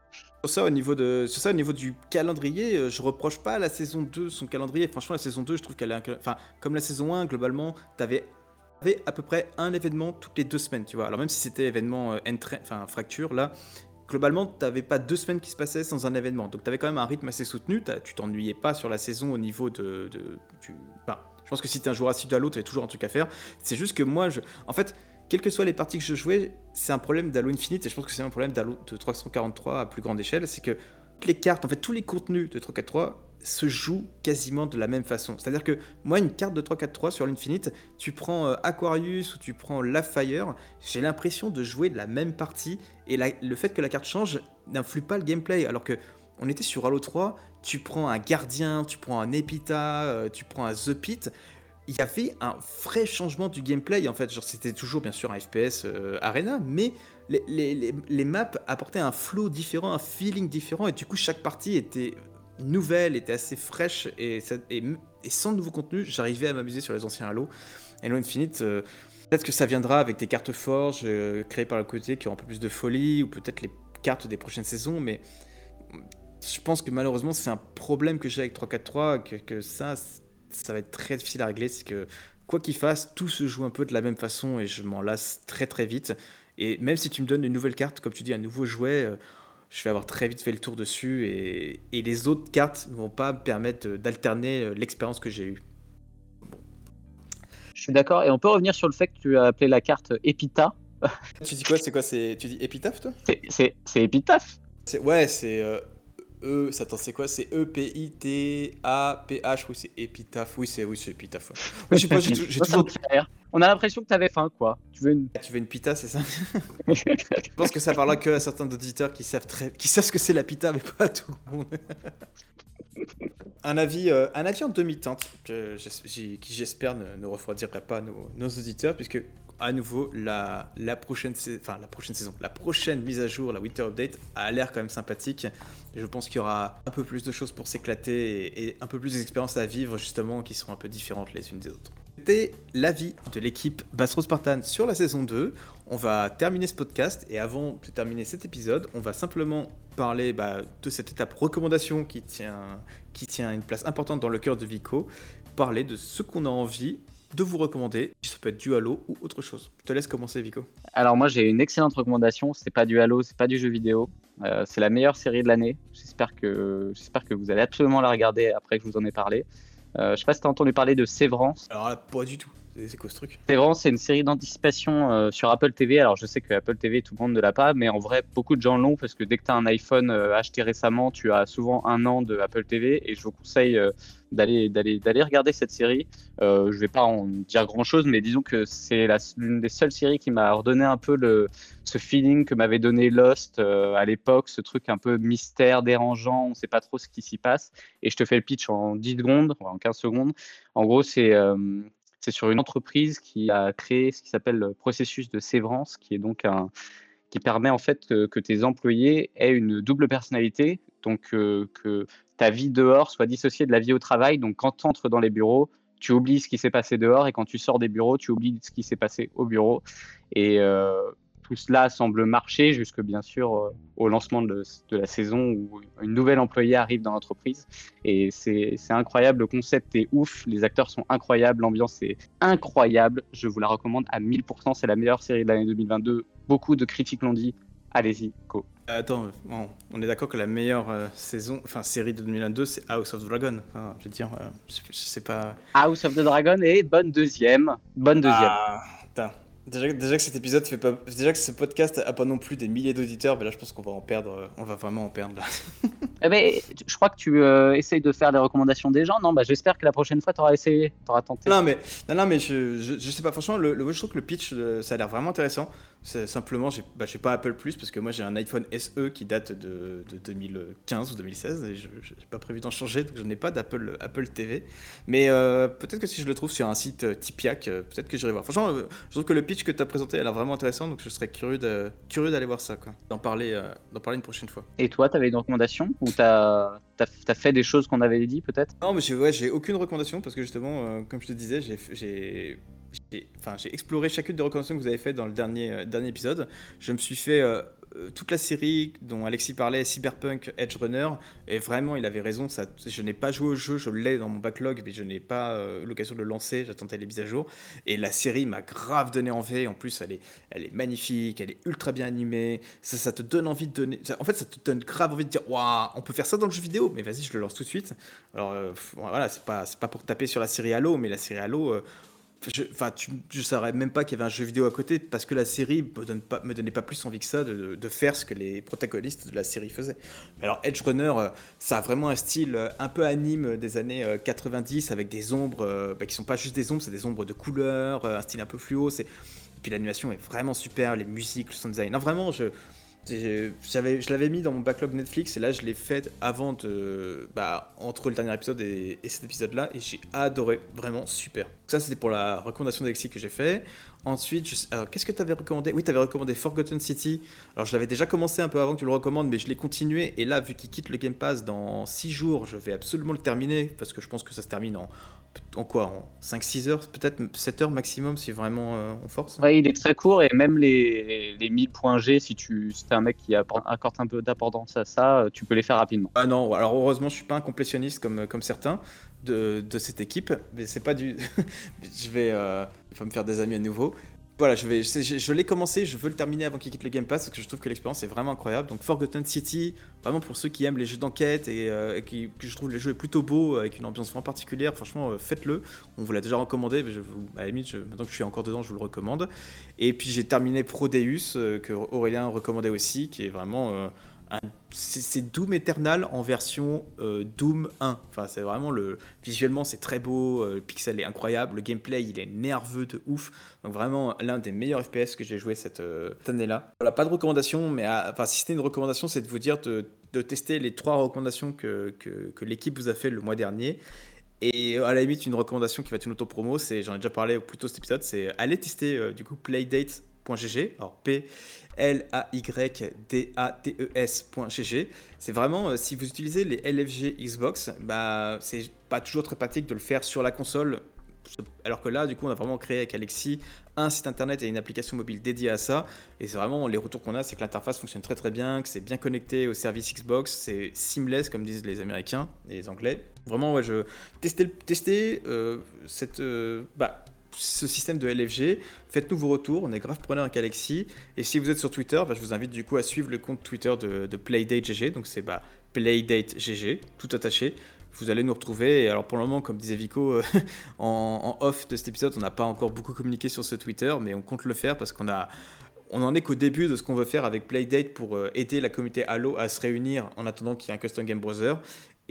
A: Sur ça, au niveau, de, sur ça, au niveau du calendrier, euh, je reproche pas à la saison 2 son calendrier. Franchement, la saison 2, je trouve qu'elle est. Enfin, comme la saison 1, globalement, t'avais avais à peu près un événement toutes les deux semaines, tu vois. Alors, même si c'était événement euh, enfin, fracture, là, globalement, t'avais pas deux semaines qui se passaient sans un événement. Donc, t'avais quand même un rythme assez soutenu. Tu t'ennuyais pas sur la saison au niveau de. de tu- je pense que si t'es un joueur assidu à l'autre, t'avais toujours un truc à faire. C'est juste que moi, je. En fait. Quelles que soient les parties que je jouais, c'est un problème d'Halo Infinite et je pense que c'est un problème d'Halo de 343 à plus grande échelle. C'est que les cartes, en fait, tous les contenus de 343 se jouent quasiment de la même façon. C'est-à-dire que moi, une carte de 343 sur l'Infinite, tu prends euh, Aquarius ou tu prends Lafire, j'ai l'impression de jouer la même partie et le fait que la carte change n'influe pas le gameplay. Alors que on était sur Halo 3, tu prends un Gardien, tu prends un Epita, euh, tu prends un The Pit. Il y avait un vrai changement du gameplay en fait. C'était toujours bien sûr un FPS euh, Arena, mais les maps apportaient un flow différent, un feeling différent, et du coup, chaque partie était nouvelle, était assez fraîche, et, sans nouveau contenu, j'arrivais à m'amuser sur les anciens Halo. Halo Infinite, euh, peut-être que ça viendra avec des cartes forges euh, créées par le côté qui ont un peu plus de folie, ou peut-être les cartes des prochaines saisons, mais je pense que malheureusement, c'est un problème que j'ai avec 343, que, que ça, ça va être très difficile à régler, c'est que quoi qu'il fasse, tout se joue un peu de la même façon, et je m'en lasse très très vite. Et même si tu me donnes une nouvelle carte, comme tu dis, un nouveau jouet, euh, je vais avoir très vite fait le tour dessus et, et les autres cartes ne vont pas me permettre de- d'alterner euh, l'expérience que j'ai eue.
B: Je suis d'accord. Et on peut revenir sur le fait que tu as appelé la carte Epita.
A: Tu dis quoi? C'est quoi? C'est Tu dis épitaphe toi?
B: C'est- C'est c'est Epitaph.
A: C'est- Ouais, c'est euh, E. ça, Attends, c'est quoi C'est E P I T A P H. Oui, c'est épitaphe. Oui, c'est oui, c'est épitaphe. ouais. Je sais pas, j'ai toujours.
B: On a l'impression que tu avais faim, quoi. Tu veux une.
A: Tu veux une pita, c'est ça? Je pense que ça parlera que à certains auditeurs qui savent très, qui savent ce que c'est la pita, mais pas à tout le monde. un avis, euh, un avis en demi-teinte qui j'espère ne, ne refroidira pas nos, nos auditeurs, puisque à nouveau la, la prochaine, enfin la prochaine saison, la prochaine mise à jour, la Winter Update, a l'air quand même sympathique. Je pense qu'il y aura un peu plus de choses pour s'éclater et, un peu plus d'expériences à vivre justement qui seront un peu différentes les unes des autres. C'était l'avis de l'équipe Bass Rose Spartan sur la saison 2. On va terminer ce podcast et avant de terminer cet épisode, on va simplement parler bah, de cette étape recommandation qui tient, qui tient une place importante dans le cœur de Vico. Parler de ce qu'on a envie de vous recommander. Ça peut être du Halo ou autre chose. Je te laisse commencer, Vico.
B: Alors moi j'ai une excellente recommandation. C'est pas du Halo, c'est pas du jeu vidéo. Euh, c'est la meilleure série de l'année. J'espère que j'espère que vous allez absolument la regarder après que je vous en ai parlé. Euh, je sais pas si tu as entendu parler de Sévrance.
A: Alors pas du tout. C'est c'est quoi ce truc?
B: Sévrance, c'est une série d'anticipation euh, sur Apple TV. Alors, je sais que Apple TV, tout le monde ne l'a pas, mais en vrai, beaucoup de gens l'ont parce que dès que tu as un iPhone euh, acheté récemment, tu as souvent un an de Apple TV et je vous conseille euh, d'aller d'aller d'aller regarder cette série. Je vais pas en dire grand chose, mais disons que c'est l'une des seules séries qui m'a redonné un peu le ce feeling que m'avait donné Lost à l'époque, ce truc un peu mystère, dérangeant, on sait pas trop ce qui s'y passe. Et je te fais le pitch en 10 secondes, en 15 secondes. En gros, c'est c'est sur une entreprise qui a créé ce qui s'appelle le processus de sévrance, qui est donc un qui permet en fait que tes employés aient une double personnalité, donc euh, que ta vie dehors soit dissociée de la vie au travail. Donc quand tu entres dans les bureaux, tu oublies ce qui s'est passé dehors, et quand tu sors des bureaux, tu oublies ce qui s'est passé au bureau. Et euh, tout cela semble marcher jusque bien sûr euh, au lancement de, de la saison où une nouvelle employée arrive dans l'entreprise. Et c'est incroyable, le concept est ouf, les acteurs sont incroyables, l'ambiance est incroyable. Je vous la recommande à 1000%, c'est la meilleure série de l'année 2022. Beaucoup de critiques l'ont dit. Allez-y, go.
A: Attends, bon, on est d'accord que la meilleure euh, saison, enfin série de 2022, c'est House of Dragon. Enfin, je veux dire, euh, je, je sais pas.
B: House of the Dragon et bonne deuxième. Bonne deuxième.
A: Ah. Déjà, déjà que cet épisode fait pas. Déjà que ce podcast a pas non plus des milliers d'auditeurs, mais là je pense qu'on va en perdre. euh, On va vraiment en perdre là.
B: Eh ben, je crois que tu euh, essayes de faire des recommandations des gens. Non, bah, j'espère que la prochaine fois, tu auras essayé, tu auras tenté.
A: Non mais, non, non, mais je, je, je sais pas, franchement, le, le- je trouve que le pitch, euh, ça a l'air vraiment intéressant. C'est simplement, j'ai bah, pas Apple Plus parce que moi j'ai un iPhone SE qui date de, de 2015 ou 2016 et je n'ai pas prévu d'en changer, donc je n'ai pas d'Apple Apple TV. Mais euh, peut-être que si je le trouve sur un site euh, euh, peut-être que j'irai voir. Franchement, euh, je trouve que le pitch que tu as présenté a l'air vraiment intéressant, donc je serais curieux d'aller voir ça. D'en parler, d'en parler une prochaine fois.
B: Et toi, tu avais une recommandation Ou tu as, fait des choses qu'on avait dit, peut-être?
A: Non, mais j'ai ouais, j'ai aucune recommandation parce que justement, comme je te disais, j'ai j'ai exploré chacune des recommandations que vous avez faites dans le dernier, euh, épisode. Je me suis fait euh, euh, toute la série dont Alexis parlait, Cyberpunk Edge Runner, et vraiment, il avait raison. Je n'ai pas joué au jeu, je l'ai dans mon backlog, mais je n'ai pas l'occasion de le lancer. J'attendais les mises à jour, et la série m'a grave donné envie. En plus, elle est, magnifique, elle est ultra bien animée. Ça, te donne envie de donner. en fait, ça te donne grave envie de dire, waouh, on peut faire ça dans le jeu vidéo. Mais vas-y, je le lance tout de suite. Alors voilà, c'est pas pas pour taper sur la série Halo, mais la série Halo, je, je savais même pas qu'il y avait un jeu vidéo à côté parce que la série me me donnait pas plus envie que ça de, faire ce que les protagonistes de la série faisaient. Mais alors Edge Runner, euh, ça a vraiment un style euh, un peu anime des années euh, 90 avec des ombres euh, bah, qui sont pas juste des ombres, c'est des ombres de couleurs, euh, un style un peu fluo. C'est puis l'animation est vraiment super, les musiques, le sound design. Non, vraiment, je, je l'avais mis dans mon backlog Netflix et là je l'ai fait avant de, bah, entre le dernier épisode et, et cet épisode-là et j'ai adoré, vraiment super. Ça c'était pour la recommandation d'Alexis que j'ai fait. Ensuite, alors, qu'est-ce que tu avais recommandé? Oui, tu avais recommandé Forgotten City. Alors je l'avais déjà commencé un peu avant que tu le recommandes, mais je l'ai continué et là vu qu'il quitte le Game Pass dans 6 jours, je vais absolument le terminer parce que je pense que ça se termine en, en quoi En 5-6 heures, peut-être 7 heures maximum si vraiment euh, on force.
B: Ouais, il est très court et même les, les 1000 points G, si tu si es un mec qui accorde un peu d'importance à ça, euh, tu peux les faire rapidement.
A: Ah non, alors heureusement, je suis pas un complétionniste comme, comme certains de, de cette équipe, mais c'est pas du. je vais. euh, me faire des amis à nouveau. Voilà, je, l'ai commencé, je veux le terminer avant qu'il quitte le Game Pass parce que je trouve que l'expérience est vraiment incroyable. Donc, Forgotten City, vraiment pour ceux qui aiment les jeux d'enquête et, euh, qui, que je trouve les jeux plutôt beaux, avec une ambiance vraiment particulière, franchement, euh, faites-le. On vous l'a déjà recommandé, mais je à la limite, maintenant que je suis encore dedans, je vous le recommande. Et puis, j'ai terminé Prodeus, euh, que Aurélien recommandait aussi, qui est vraiment. C'est Doom Eternal en version euh, Doom 1. Enfin, c'est vraiment le. Visuellement, c'est très beau, euh, le pixel est incroyable, le gameplay, il est nerveux de ouf. Donc, vraiment, l'un des meilleurs FPS que j'ai joué cette, euh, année-là. Voilà, pas de recommandation, mais à- enfin, si c'était une recommandation, c'est de vous dire de, de tester les trois recommandations que, que, l'équipe vous a fait le mois dernier. Et à la limite, une recommandation qui va être une auto-promo, c'est, j'en ai déjà parlé plus tôt cet épisode, c'est aller tester du coup playdate.gg. Alors P L A Y D A T E S.gg. C'est vraiment euh, si vous utilisez les LFG Xbox, bah c'est pas toujours très pratique de le faire sur la console. Alors que là, du coup, on a vraiment créé avec Alexis un site internet et une application mobile dédiée à ça. Et c'est vraiment les retours qu'on a, c'est que l'interface fonctionne très très bien, que c'est bien connecté au service Xbox, c'est seamless comme disent les Américains et les Anglais. Vraiment, ouais, je testez, testez euh, cette, euh, bah, ce système de LFG. Faites-nous vos retours, on est grave preneur avec Alexis. Et si vous êtes sur Twitter, bah, je vous invite du coup à suivre le compte Twitter de, de PlayDateGG. Donc c'est bah, PlayDateGG, tout attaché. Vous allez nous retrouver. Et alors pour le moment, comme disait Vico, euh, en, off de cet épisode, on n'a pas encore beaucoup communiqué sur ce Twitter, mais on compte le faire parce qu'on a, on en est qu'au début de ce qu'on veut faire avec Playdate pour euh, aider la communauté Halo à se réunir en attendant qu'il y ait un custom game browser.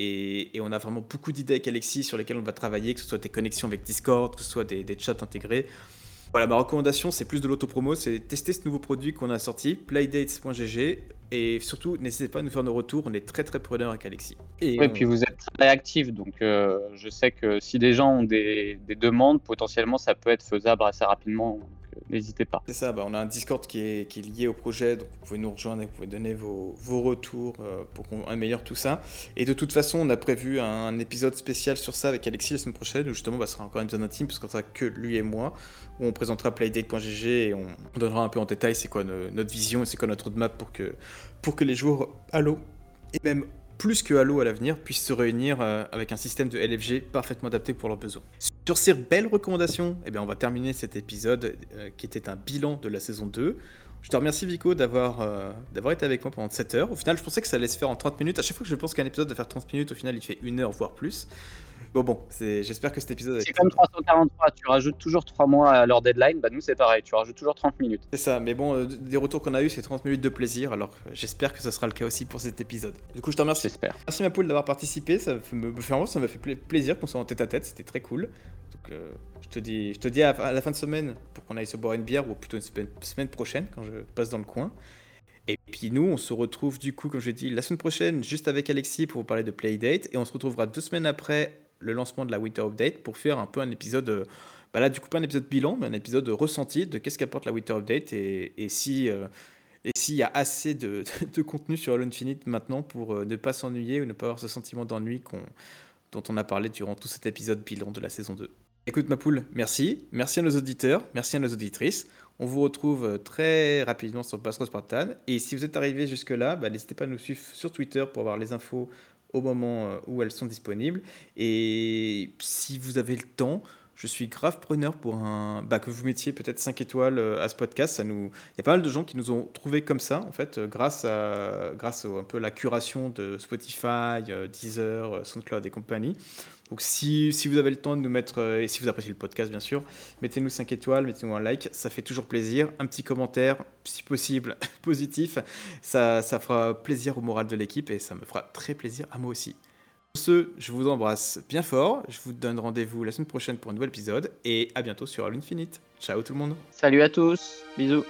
A: Et, et on a vraiment beaucoup d'idées avec Alexis sur lesquelles on va travailler, que ce soit des connexions avec Discord, que ce soit des, des chats intégrés. Voilà, ma recommandation, c'est plus de l'autopromo, c'est tester ce nouveau produit qu'on a sorti, playdates.gg, et surtout, n'hésitez pas à nous faire nos retours, on est très très preneurs avec Alexis. Et on-
B: puis vous êtes très réactifs, donc euh, je sais que si des gens ont des, des demandes, potentiellement ça peut être faisable assez rapidement, n'hésitez pas.
A: C'est ça, bah, on a un Discord qui est, qui est lié au projet, donc vous pouvez nous rejoindre et vous pouvez donner vos, vos retours euh, pour qu'on améliore tout ça. Et de toute façon, on a prévu un, épisode spécial sur ça avec Alexis la semaine prochaine, où justement, bah, sera encore un épisode intime, parce qu'on sera que lui et moi, où on présentera playdate.gg et on, on donnera un peu en détail c'est quoi no- notre vision et c'est quoi notre roadmap pour que, pour que les joueurs Halo, et même plus que Halo à l'avenir, puissent se réunir euh, avec un système de LFG parfaitement adapté pour leurs besoins. Sur ces belles recommandations, eh bien, on va terminer cet épisode euh, qui était un bilan de la saison 2. Je te remercie Vico d'avoir euh, d'avoir été avec moi pendant 7 heures. Au final, je pensais que ça allait se faire en 30 minutes. À chaque fois que je pense qu'un épisode va faire 30 minutes, au final, il fait 1 heure, voire plus. Bon, bon, j'espère que cet épisode. a
B: C'est comme 343, tu rajoutes toujours 3 mois à leur deadline. Bah, nous, c'est pareil, tu rajoutes toujours 30 minutes.
A: C'est ça, mais bon, euh, des retours qu'on a eu, c'est 30 minutes de plaisir, alors euh, j'espère que ce sera le cas aussi pour cet épisode. Du coup, je te remercie.
B: J'espère.
A: Merci ma poule d'avoir participé, ça me fait, ça m'a fait pla- plaisir qu'on soit en tête à tête, c'était très cool. Donc, euh, je te dis, je te dis à, la fin de semaine pour qu'on aille se boire une bière ou plutôt une semaine, prochaine quand je passe dans le coin. Et puis nous, on se retrouve du coup, comme je dis, la semaine prochaine, juste avec Alexis pour vous parler de Playdate. Et on se retrouvera deux semaines après le lancement de la Winter Update pour faire un peu un épisode, euh, bah là du coup pas un épisode bilan, mais un épisode ressenti de qu'est-ce qu'apporte la Winter Update et, et si... euh, et s'il y a assez de, de contenu sur Halo Infinite maintenant pour euh, ne pas s'ennuyer ou ne pas avoir ce sentiment d'ennui qu'on- dont on a parlé durant tout cet épisode bilan de la saison 2. Écoute ma poule, merci. Merci à nos auditeurs, merci à nos auditrices. On vous retrouve très rapidement sur Passero Spartan. Et si vous êtes arrivé jusque-là, bah, n'hésitez pas à nous suivre sur Twitter pour avoir les infos au moment euh, où elles sont disponibles. Et si vous avez le temps, je suis grave preneur pour un bah, que vous mettiez peut-être 5 étoiles euh, à ce podcast. Ça nous, il y a pas mal de gens qui nous ont trouvé comme ça en fait, euh, grâce à grâce au, un peu la curation de Spotify, Deezer, SoundCloud et compagnie. Donc si, si vous avez le temps de nous mettre euh, et si vous appréciez le podcast bien sûr, mettez-nous 5 étoiles, mettez-nous un like, ça fait toujours plaisir. Un petit commentaire, si possible positif, ça, ça fera plaisir au moral de l'équipe et ça me fera très plaisir à moi aussi. Sur ce, je vous embrasse bien fort. Je vous donne rendez-vous la semaine prochaine pour un nouvel épisode. Et à bientôt sur Halo Infinite. Ciao tout le monde.
B: Salut à tous, bisous.